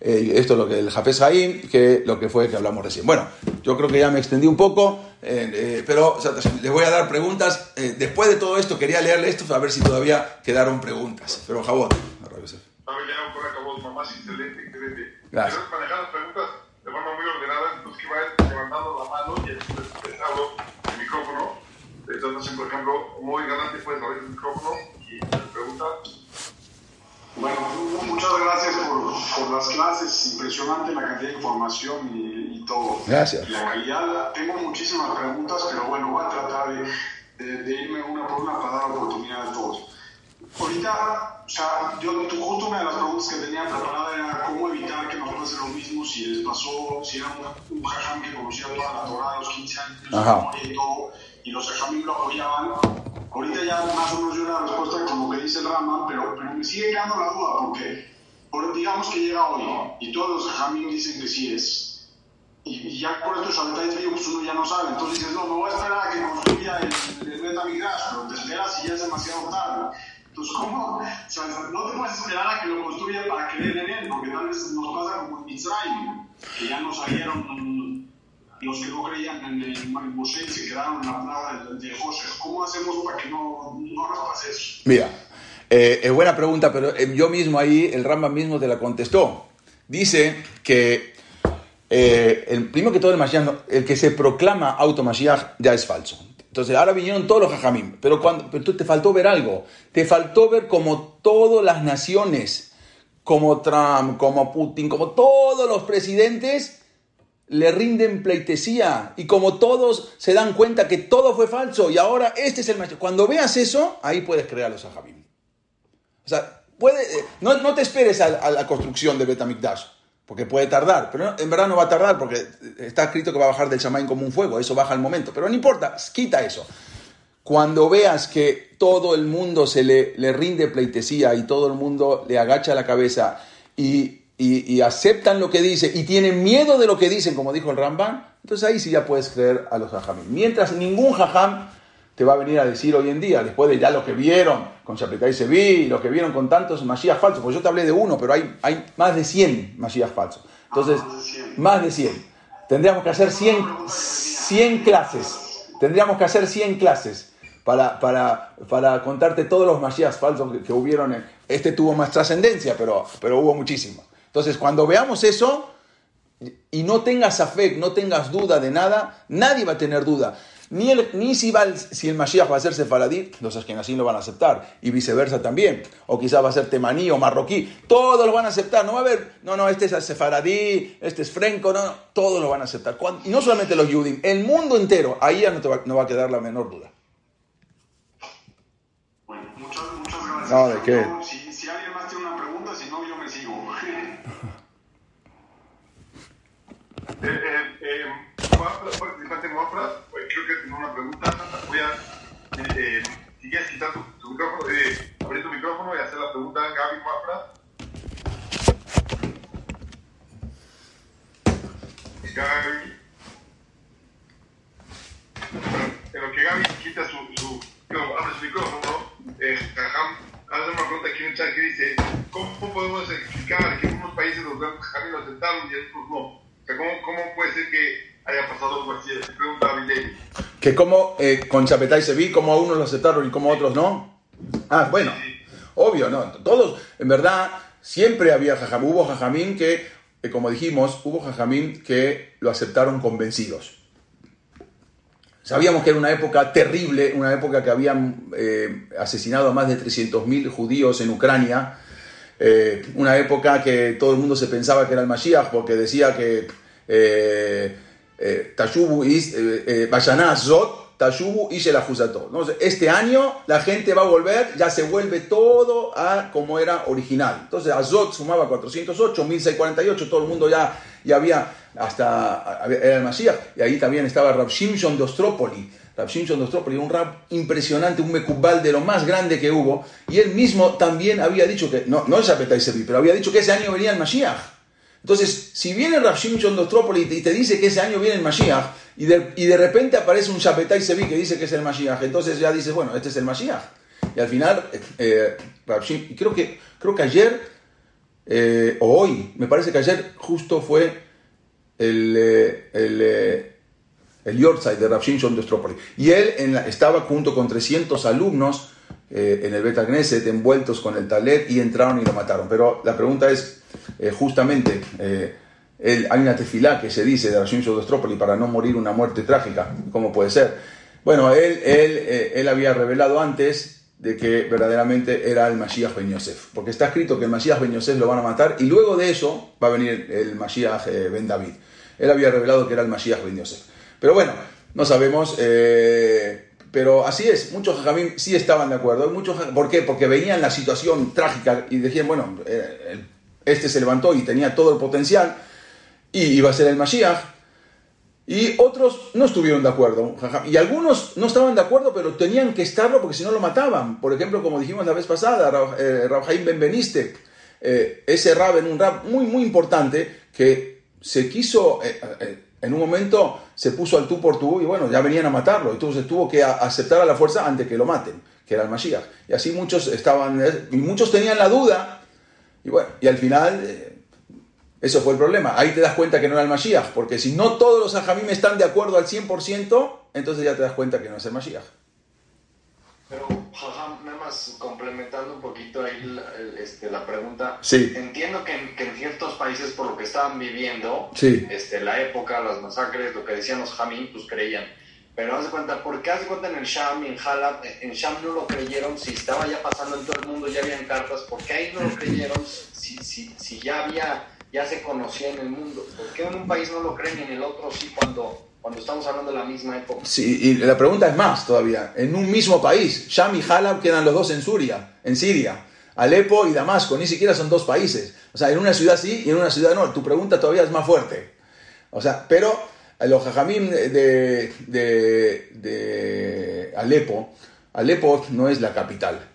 Eh, esto es lo que el Jafes Haim, que lo que fue que hablamos recién. Bueno, yo creo que ya me extendí un poco, eh, eh, pero les voy a dar preguntas. después de todo esto, quería leerle esto a ver si todavía quedaron preguntas. Pero jabón. Gracias. manejar las preguntas de forma muy ordenada, entonces que vayan levantando la mano y les hablo el micrófono. Entonces, por ejemplo, muy galante puedes abrir el micrófono y pregunta. Bueno, muchas gracias por, por, las clases, impresionante la cantidad de información y, y todo. Gracias. La calidad, tengo muchísimas preguntas, pero bueno, voy a tratar de, de, irme una por una para dar oportunidad a todos. Ahorita, o sea, yo justo una de las preguntas que tenía preparada era cómo evitar que nos pase lo mismo si les pasó, si era un, un jajam que conocía toda la Torah a los 15 años y todo, y los jajamim lo apoyaban. Ahorita ya más o menos yo la respuesta como que dice el Rama, pero, pero me sigue quedando la duda porque por, digamos que llega hoy y todos los jajamim dicen que sí es. Y, ya por estos detalles pues uno ya no sabe. Entonces dices, no, me voy a esperar a que construya el, el Betamigdash, pero te esperas y ya es demasiado tarde. Entonces, ¿cómo? O sea, no te puedes esperar a que lo construya para creer en él, porque tal vez nos pasa como en Mitzrayim, que ya nos salieron los que no creían en, el Moshe y se quedaron en la de, de. ¿Cómo hacemos para que no, no? Mira, eh, es buena pregunta, pero eh, yo mismo ahí, el Rambam mismo te la contestó. Dice que eh, el primero que todo el Mashiach, el que se proclama auto Mashiach ya es falso. Entonces ahora vinieron todos los jajamim, pero, cuando, pero tú te faltó ver algo, te faltó ver como todas las naciones, como Trump, como Putin, como todos los presidentes, le rinden pleitesía y como todos se dan cuenta que todo fue falso y ahora este es el macho. Cuando veas eso, ahí puedes crear los ajabim. O sea, puede, eh, no, no te esperes a, la construcción de Betamikdash, porque puede tardar, pero en verdad no va a tardar porque está escrito que va a bajar del Shamaim como un fuego, eso baja al momento, pero no importa, quita eso. Cuando veas que todo el mundo se le, le rinde pleitesía y todo el mundo le agacha la cabeza y y, aceptan lo que dice y tienen miedo de lo que dicen, como dijo el Ramban, entonces ahí sí ya puedes creer a los jajamim. Mientras ningún jajam te va a venir a decir hoy en día, después de ya lo que vieron con Shapetai Sevi lo que vieron con tantos Mashiach falsos, pues yo te hablé de uno, pero hay, hay más de 100 Mashiach falsos. Entonces, más de 100. Tendríamos que hacer 100, 100 clases. Tendríamos que hacer 100 clases para, para, para contarte todos los Mashiach falsos que, que hubieron. Este tuvo más trascendencia, pero, pero hubo muchísimos. Entonces, cuando veamos eso y no tengas fe, no tengas duda de nada, nadie va a tener duda. Ni, el, ni si, va el, si el Mashiach va a ser sefaradí, los así lo van a aceptar, y viceversa también. O quizás va a ser temaní o marroquí, todos lo van a aceptar. No va a haber, no, no, este es sefaradí, este es frenco, no, no, todos lo van a aceptar. y no solamente los yudim, el mundo entero, ahí ya no, te va, no va a quedar la menor duda. Bueno, muchas, muchas gracias. No, ¿de qué? Eh, eh, eh, participante Mafra, creo que tiene una pregunta. Voy a, eh, si quieres quitar tu, tu micrófono, eh, abrir tu micrófono y hacer la pregunta a Gaby Mafra. Gaby. En lo que Gaby quita su, abre su micrófono, eh, hace una pregunta aquí en el chat que dice, ¿cómo podemos explicar que en unos países los Jajam lo aceptaron y en otros no? O sea, ¿cómo, ¿cómo puede ser que haya pasado algo así? Pregunta a Que como eh, con Chapetay se vi, como a unos lo aceptaron y como a otros no. Ah, bueno, obvio, ¿no? Todos, en verdad, siempre había Jajam, hubo Jajamín que, eh, como dijimos, hubo Jajamín que lo aceptaron convencidos. Sabíamos que era una época terrible, una época que habían eh, asesinado a más de 300.000 judíos en Ucrania, eh, una época que todo el mundo se pensaba que era el Mashiach porque decía que Tashubu is Zot, Tashubu y Este año la gente va a volver, ya se vuelve todo a como era original. Entonces Azot sumaba 408, 1648, todo el mundo ya, ya había hasta era el Masías, y ahí también estaba Rab Shimshon de Ostrópoli. Rab Shimshon de Ostrópoli, un rab impresionante, un mecubal de lo más grande que hubo, y él mismo también había dicho que, no, no es Apetai Sevi, pero había dicho que ese año venía el Mashiach. Entonces, si viene Rab Shimshon de Ostrópoli y te dice que ese año viene el Mashiach, y de, y de repente aparece un Shapetai Sevi que dice que es el Mashiach, entonces ya dices, bueno, este es el Mashiach. Y al final, eh, eh creo que, creo que ayer, eh, o hoy, me parece que ayer justo fue el, eh, el, el Yorkshire de Rav Shimshon de Y él en estaba junto con 300 alumnos eh, en el Beta envueltos con el talet y entraron y lo mataron. Pero la pregunta es, justamente, él, hay una tefilá que se dice de Shimshon de para no morir una muerte trágica. ¿Cómo puede ser? Bueno, él, él, él había revelado antes de que verdaderamente era el Mashiach Ben Yosef. Porque está escrito que el Mashiach Ben Yosef lo van a matar y luego de eso va a venir el Mashiach Ben David. Él había revelado que era el Mashiach Ben Yosef. Pero bueno, no sabemos. Eh, pero así es, muchos jajamim sí estaban de acuerdo. Muchos, ¿Por qué? Porque veían la situación trágica y decían, bueno, eh, este se levantó y tenía todo el potencial y iba a ser el Mashiach. Y otros no estuvieron de acuerdo. Y algunos no estaban de acuerdo, pero tenían que estarlo porque si no lo mataban. Por ejemplo, como dijimos la vez pasada, Rabjaim eh, Benveniste, ese rab en un rab muy, muy importante que se quiso, eh, eh, en un momento se puso al tú por tú y bueno, ya venían a matarlo, entonces tuvo que aceptar a la fuerza antes que lo maten, que era el Mashiach. Y así muchos estaban, eh, y muchos tenían la duda, y bueno, y al final eso fue el problema. Ahí te das cuenta que no era el Mashiach, porque si no todos los ajamim están de acuerdo al 100%, entonces ya te das cuenta que no es el Mashiach. Pero, más complementando un poquito ahí la, este, la pregunta. Sí. Entiendo que en, que en, ciertos países, por lo que estaban viviendo, sí. este, la época, las masacres, lo que decían los Jamín, pues creían. Pero haz de cuenta, ¿por qué haz de cuenta en el Sham y en Halab? En Sham no lo creyeron, si estaba ya pasando en todo el mundo, ya habían cartas, ¿por qué ahí no lo creyeron si, si, si ya había, ya se conocía en el mundo? ¿Por qué en un país no lo creen y en el otro sí cuando cuando estamos hablando de la misma época. Sí, y la pregunta es más todavía. En un mismo país, Sham y Halab quedan los dos en Siria, en Siria. Alepo y Damasco, ni siquiera son dos países. O sea, en una ciudad sí y en una ciudad no. Tu pregunta todavía es más fuerte. O sea, pero los jajamim de, de, de Alepo, Alepo no es la capital.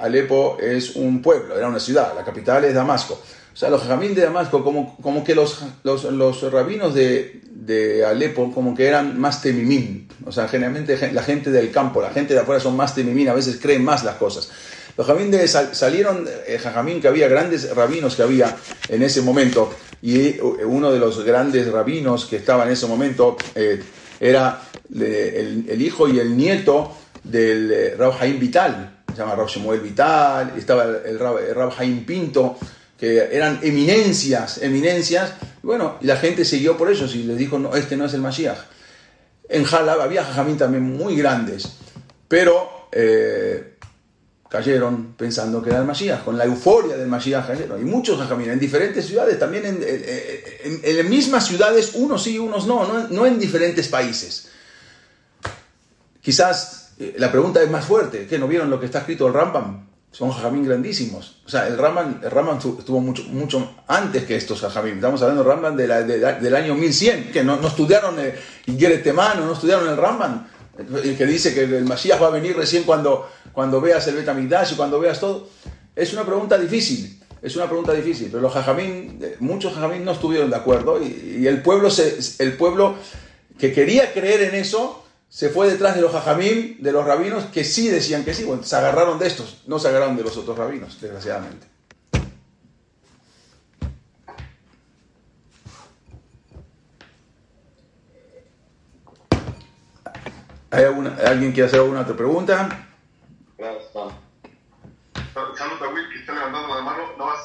Alepo es un pueblo, era una ciudad. La capital es Damasco. O sea, los jajamín de Damasco, como, como que los, los, rabinos de, de, Alepo, como que eran más temimín. O sea, generalmente la gente del campo, la gente de afuera son más temimín, a veces creen más las cosas. Los jajamín de, salieron, eh, jajamín, que había grandes rabinos que había en ese momento, y uno de los grandes rabinos que estaba en ese momento eh, era el, el, hijo y el nieto del eh, Rab Vital, se llama Rab Shemuel Vital, estaba el, Rab, el Pinto, que eran eminencias, eminencias, y bueno, y la gente siguió por ellos y les dijo, no, este no es el Mashiach. En Jalab había jajamín también muy grandes, pero eh, cayeron pensando que era el Mashiach, con la euforia del Mashiach cayeron. Y muchos jajamín en diferentes ciudades, también en, en, en, mismas ciudades, unos sí, unos no, no, no en diferentes países. Quizás la pregunta es más fuerte, ¿qué no vieron lo que está escrito el Rambam? son jajamín grandísimos. O sea, el Ramban, el Ramban estuvo mucho, mucho antes que estos jajamín. Estamos hablando del Ramban de la, del año 1100, que no, no estudiaron el no estudiaron el Ramban. El que dice que el Masías va a venir recién cuando, cuando veas el Betamigdash y cuando veas todo. Es una pregunta difícil. Es una pregunta difícil, pero los jajamín, muchos jajamín no estuvieron de acuerdo y, el, pueblo el pueblo que quería creer en eso se fue detrás de los jajamín, de los rabinos, que sí decían que sí. Bueno, se agarraron de estos, no se agarraron de los otros rabinos, desgraciadamente. ¿Hay alguna, ¿Alguien quiere hacer alguna otra pregunta? Gracias, Saludos a Will que está levantando la mano. No más,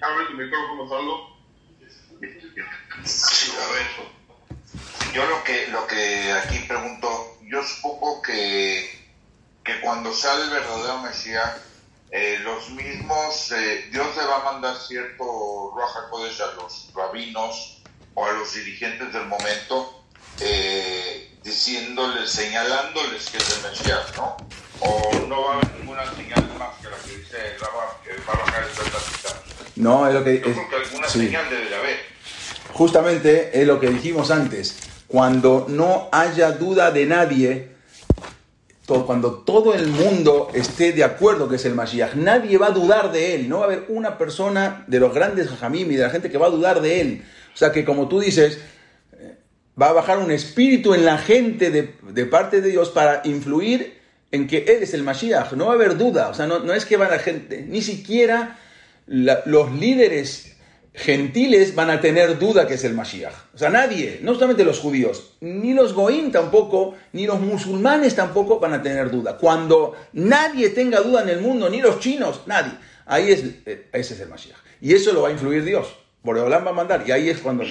abre tu micrófono, solo. Sí, a ver. Yo lo que, lo que aquí pregunto, yo supongo que, que cuando sale el verdadero Mesías, eh, los mismos, eh, Dios le va a mandar cierto Raja Kodesh a los rabinos o a los dirigentes del momento, eh, diciéndoles, señalándoles que es el Mesías, ¿no? O no va a haber ninguna señal más que la que dice que va a bajar el No, es lo que... Yo creo que alguna señal debe de haber. Justamente es lo que dijimos antes cuando no haya duda de nadie, cuando todo el mundo esté de acuerdo que es el Mashiach, nadie va a dudar de él, no va a haber una persona de los grandes Jamim y de la gente que va a dudar de él. O sea que como tú dices, eh, va a bajar un espíritu en la gente de, parte de Dios para influir en que Él es el Mashiach. No va a haber duda. O sea, no, es que va la gente, ni siquiera los líderes gentiles van a tener duda que es el Mashiach. O sea, nadie, no solamente los judíos, ni los goín tampoco, ni los musulmanes tampoco van a tener duda. Cuando nadie tenga duda en el mundo, ni los chinos, nadie, ahí es, eh, ese es el Mashiach. Y eso lo va a influir Dios. Boreolán va a mandar, y ahí es cuando,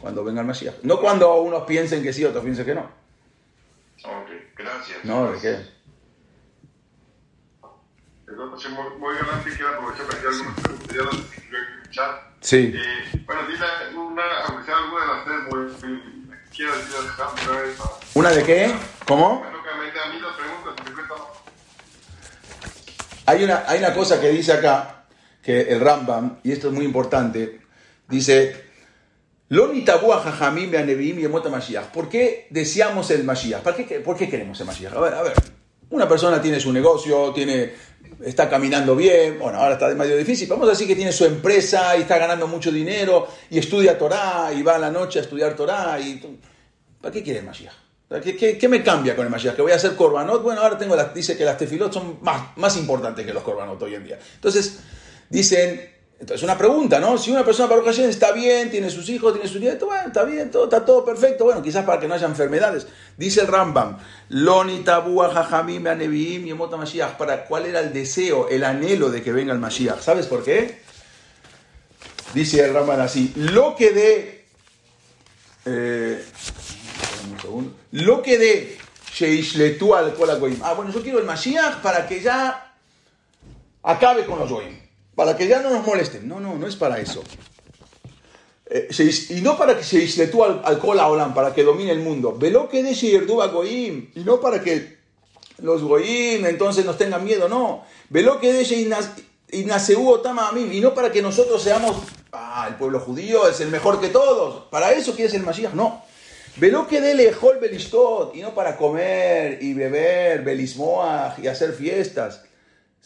cuando venga el Mashiach. No cuando unos piensen que sí, otros piensen que no. Ok, gracias. No, ¿de qué? Entonces, muy, muy grande, quiero aprovechar para que algunos chat. Sí. Eh, bueno, dile una, aunque sea alguna de las tres, muy, quiero decir una vez. ¿Una de qué? ¿Cómo? A mí las preguntas, hay una, hay una cosa que dice acá, que el Rambam, y esto es muy importante, dice, Loni tabua jajamim y emota Mashiach. ¿Por qué deseamos el Mashiach? ¿Por qué, ¿Por qué queremos el Mashiach? A ver, a ver. Una persona tiene su negocio, tiene está caminando bien, bueno, ahora está medio difícil, vamos a decir que tiene su empresa y está ganando mucho dinero y estudia Torah y va a la noche a estudiar Torah y... ¿Para qué quiere el Mashiach? ¿Qué, qué, me cambia con el Mashiach? ¿Que voy a hacer Korbanot? Bueno, ahora tengo las, dice que las tefilot son más, más importantes que los Korbanot hoy en día. Entonces, dicen, entonces, una pregunta, ¿no? Si una persona para ocasión está bien, tiene sus hijos, tiene su nieto, bueno, está bien, todo, está todo perfecto, bueno, quizás para que no haya enfermedades. Dice el Rambam, Loni jajamim y emota Mashiach. ¿Para cuál era el deseo, el anhelo de que venga el Mashiach? ¿Sabes por qué? Dice el Rambam así, lo que de... Eh, lo que de Sheishletu al Ah, bueno, yo quiero el Mashiach para que ya acabe con los Goim para que ya no nos molesten. No, no, no es para eso. Eh, y no para que se isletú al, al Olam, para que domine el mundo. Velo que de a Goim. Y no para que los Goim entonces nos tengan miedo, no. Velo que de Otama Amim. Y no para que nosotros seamos, ah, el pueblo judío es el mejor que todos. Para eso quieres el Mashiach, no. Velo que de lejol belistot. Y no para comer y beber, belismoach y hacer fiestas.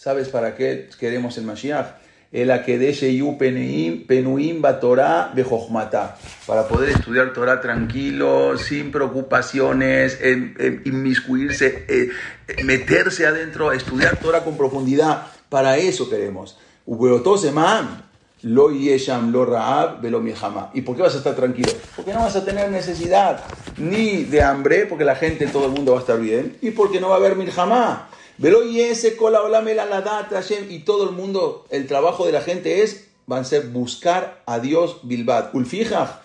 ¿Sabes para qué queremos el Mashiach? El Akedesh Yu Penuim Torah Bejochmata. Para poder estudiar Torah tranquilo, sin preocupaciones, inmiscuirse, eh, meterse adentro, estudiar Torah con profundidad. Para eso queremos. Lo yesham lo raab velo ¿Y por qué vas a estar tranquilo? Porque no vas a tener necesidad ni de hambre, porque la gente, todo el mundo va a estar bien, y porque no va a haber milhamá. Pero y ese cola y todo el mundo, el trabajo de la gente es, van a ser buscar a Dios Bilbad. Ulfijaj.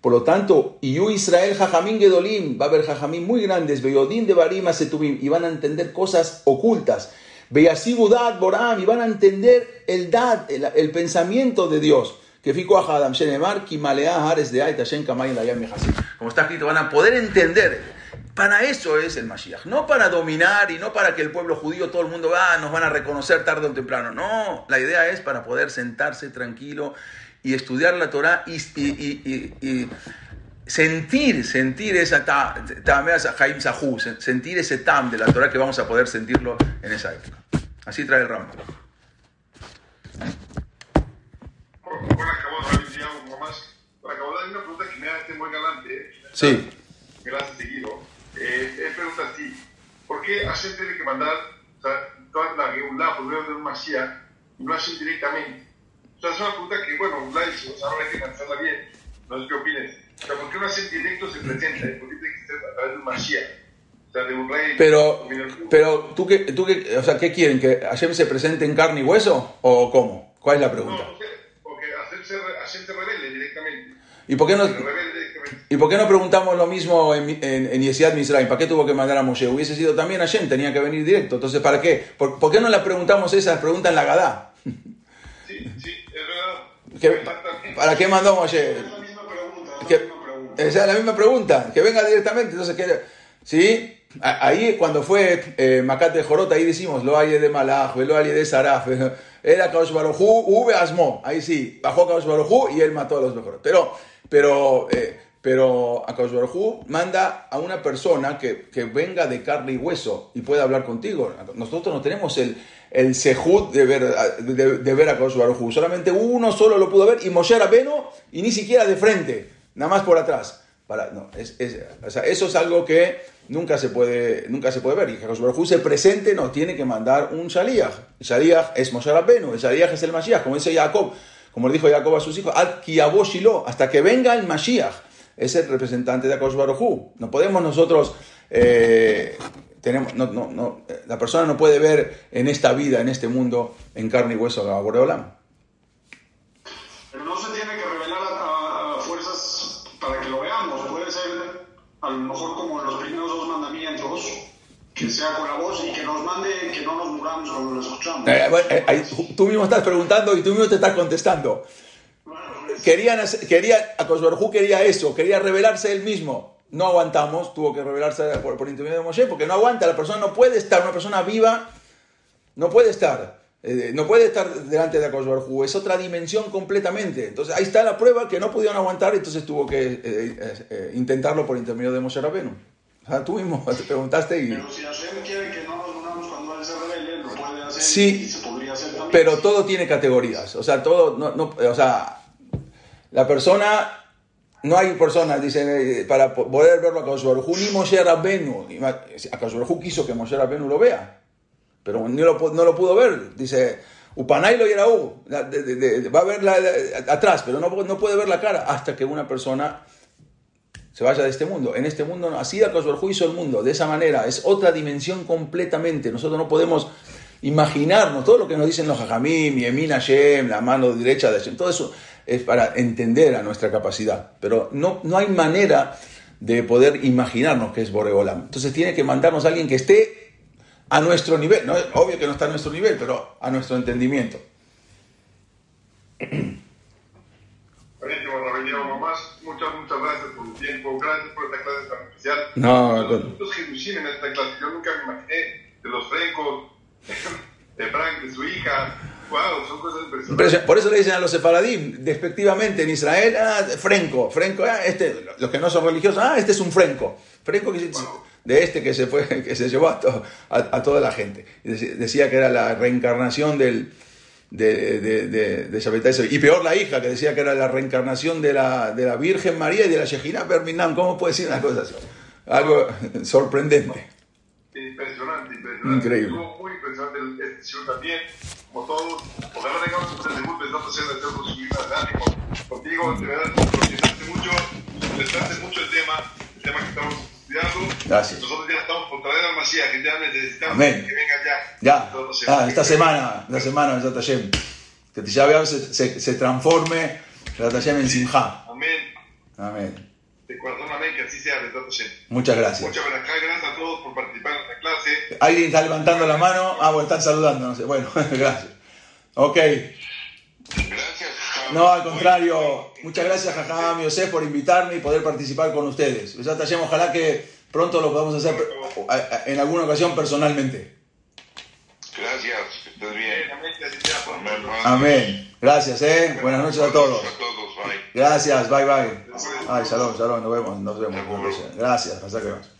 Por lo tanto, Iyu Israel Jajamín Gedolim, va a haber Jajamín muy grandes, Beyodín de Barima Setubim, y van a entender cosas ocultas. Beyasí Budat Boram, y van a entender el dad, el, pensamiento de Dios. Que fico a Hadam Shenemar, Kimalea Hares de Aitashen Kamayim Como está escrito, van a poder entender Para eso es el Mashiach, no para dominar y no para que el pueblo judío, todo el mundo, ah, nos van a reconocer tarde o temprano. No, la idea es para poder sentarse tranquilo y estudiar la Torah y, y, sentir, sentir esa sentir ese tam de la Torah que vamos a poder sentirlo en esa época. Así trae el ramo. Hay una pregunta que me hace muy galante. Sí. Gracias, seguido. Eh, es pregunta así: ¿por qué Hashem tiene que mandar o sea, toda la Geulah por medio de un Mashiach y no Hashem directamente? O sea, es una pregunta que, bueno, Ulay, o sea, ahora hay que pensarla bien. No sé qué opines. O sea, ¿por qué un Hashem directo se presenta? ¿Por qué tiene que ser a través de un Mashiach? O sea, de un rey. Pero, pero ¿tú qué, tú qué, o sea, ¿qué quieren? ¿Que Hashem se presente en carne y hueso? ¿O cómo? ¿Cuál es la pregunta? No, porque Hashem se revele directamente. ¿Y por qué no, ¿y por qué no preguntamos lo mismo en, en, en Yesiad Misraim? ¿Para qué tuvo que mandar a Moshe? Hubiese sido también Hashem, tenía que venir directo. Entonces, ¿para qué? ¿Por, ¿por qué no le preguntamos esa pregunta en la Gadá? Sí, sí, es verdad. ¿Para qué mandó Moshe? Es la misma pregunta. Es la Que, misma pregunta. esa es la misma pregunta, que venga directamente. Entonces, ¿qué? ¿sí? Ahí, cuando fue eh, Macate Jorota, ahí decimos, lo hay de Malach, lo hay de Saraf, era Kaosh Barujú, Ube Asmo. Ahí sí, bajó Kaosh y él mató a los mejores. Pero, pero, eh, pero a Kaosh Barujú manda a una persona que, que venga de carne y hueso y pueda hablar contigo. Nosotros no tenemos el, el de ver, de, de ver a Barujú. Solamente uno solo lo pudo ver y Moshe Rabbeinu y ni siquiera de frente, nada más por atrás. Para, no, eso es algo que nunca se puede, nunca se puede ver. Y que Baruj se presente, nos tiene que mandar un Shaliach. El Shaliach es Moshe Rabbeinu, el Shaliach es el Mashiach, como dice Jacob, como le dijo Jacob a sus hijos, Shiloh, hasta que venga el Mashiach. Es el representante de Hu. No podemos nosotros... eh, tenemos, no, no, no, la persona no puede ver en esta vida, en este mundo, en carne y hueso a Boreolam. Pero no se tiene que revelar a fuerzas para que lo veamos. Puede ser, a lo mejor, como los primeros dos mandamientos, que sea con la voz y que nos mande, que no nos muramos cuando lo escuchamos. Eh, bueno, eh, tú mismo estás preguntando y tú mismo te estás contestando. Bueno, pues, querían, quería, quería eso, quería revelarse él mismo. No aguantamos, tuvo que revelarse por, por intermedio de Moshe, porque no aguanta, la persona no puede estar, una persona viva no puede estar, eh, no puede estar delante de Akadosh Baruj Hu, es otra dimensión completamente. Entonces ahí está la prueba que no pudieron aguantar, entonces tuvo que eh, eh, eh, intentarlo por intermedio de Moshe Rabenu. Sea, tú mismo te preguntaste y... pero si Hashem quiere que no nos muramos cuando Él se revele, lo puede hacer Sí. y se podría hacer también. Pero todo tiene categorías. O sea, todo, no, no- o sea, la persona, no hay personas, dicen, eh, para po- poder verlo a Kadosh Baruj Hu, ni Moshe Rabbenu. Y A Kadosh Baruj Hu quiso que Moshe Rabbenu lo vea, pero no lo, no lo pudo ver. Dice, Upanay lo Yeraú, la- de- de- de- va a ver la- la- atrás, pero no, no puede ver la cara hasta que una persona se vaya de este mundo. En este mundo, así Akadosh Baruj Hu hizo el mundo, de esa manera. Es otra dimensión completamente. Nosotros no podemos imaginarnos todo lo que nos dicen los Jajamim, Yemin Hashem, la mano derecha de Hashem, todo eso es para entender a nuestra capacidad. Pero no, no hay manera de poder imaginarnos que es Boreolam. Entonces tiene que mandarnos alguien que esté a nuestro nivel. No, obvio que no está a nuestro nivel, pero a nuestro entendimiento. Muchas, muchas gracias por tu tiempo. Gracias por esta clase tan especial. No, Los puntos Jerusalén en esta clase. Yo nunca me imaginé de los frencos, de Frank, de su hija. Wow, son cosas impresionantes. Impresion- Por eso le dicen a los sefaradim, despectivamente en Israel, ah, frenco, frenco, ah, este, los que no son religiosos, ah, este es un frenco. Frenco que se- de este que se fue, que se llevó a, to- a, a toda la gente. Decía que era la reencarnación del, de, de, de, de. Y peor la hija, que decía que era la reencarnación de la, de la Virgen María y de la Shejina Berminam. ¿Cómo puede decir una cosa así? Algo sorprendente. Impresionante, impresionante. Increíble. Estuvo muy el- este show también, como todos. Ojalá tengamos un segundo pensando hacer de hacer posibilidades de ánimo. Contigo, de verdad, mucho, mucho el tema, el tema que estamos Gracias. Nosotros ya estamos por traer al Mashiach, que ya necesitamos Amén. que venga ya. Ya, ah, esta semana, esta semana, Besat Hashem. Que Tisha se, se, se transforme Besat Hashem en Simha. Amén. Amén. De corazón, amén, que así sea, de Hashem. Muchas gracias. Muchas gracias, gracias a todos por participar en esta clase. ¿Alguien está levantando la mano? Ah, bueno, están saludando, no sé. Bueno, gracias. Ok. Gracias. No, al contrario. Muchas gracias, Jajam Yosef, por invitarme y poder participar con ustedes. Ojalá que pronto lo podamos hacer en alguna ocasión personalmente. Gracias, que estés bien. Amén. Gracias, eh. Buenas noches a todos. Gracias, bye bye. Ay, shalom, shalom, nos vemos, nos vemos. Gracias, hasta que